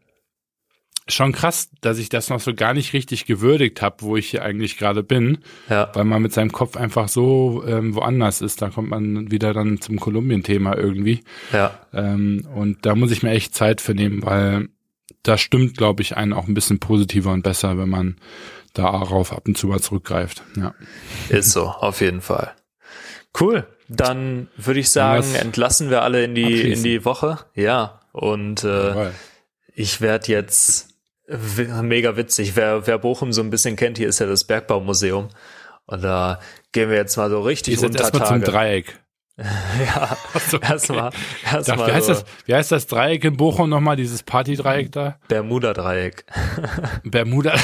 schon krass, dass ich das noch so gar nicht richtig gewürdigt habe, wo ich hier eigentlich gerade bin, Ja. weil man mit seinem Kopf einfach so ähm, woanders ist. Da kommt man wieder dann zum Kolumbien-Thema irgendwie. Ja. Ähm, und da muss ich mir echt Zeit für nehmen, weil das stimmt, glaube ich, einen auch ein bisschen positiver und besser, wenn man darauf ab und zu mal zurückgreift. Ja. Ist so, auf jeden Fall. Cool. Dann würde ich sagen, entlassen wir alle in die, in die Woche. Ja. Und äh, Jawohl. ich werde jetzt mega witzig. Wer, wer Bochum so ein bisschen kennt, hier ist ja das Bergbaumuseum. Und da gehen wir jetzt mal so richtig Ist unter erstmal zum Tage. Dreieck. (laughs) Ja, so, okay. erstmal, erstmal wie, heißt so das, wie heißt das Dreieck in Bochum nochmal, dieses Partydreieck da? Bermuda-Dreieck. (laughs) Bermuda. (laughs)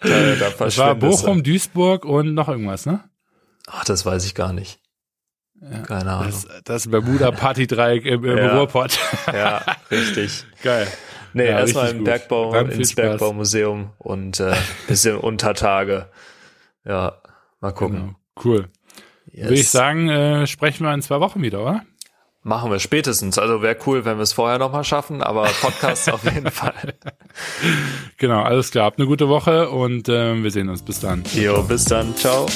Da, da Das war. Bochum, Duisburg und noch irgendwas, ne? Ach, das weiß ich gar nicht. Keine Ahnung. Das, das Bermuda Partydreieck im, im Ja. Ruhrpott. ja, richtig. Geil. Nee, Ja, erstmal im gut. Bergbau, ins. Bergbaumuseum und äh, (laughs) bisschen Untertage. Ja, mal gucken. Genau. Cool. Yes. Würde ich sagen, äh, sprechen wir in zwei Wochen wieder, oder? Machen wir spätestens. Also wäre cool, wenn wir es vorher nochmal schaffen, aber Podcast (laughs) auf jeden Fall. Genau, alles klar. Habt eine gute Woche und äh, wir sehen uns. Bis dann. Jo, bis dann. Ciao.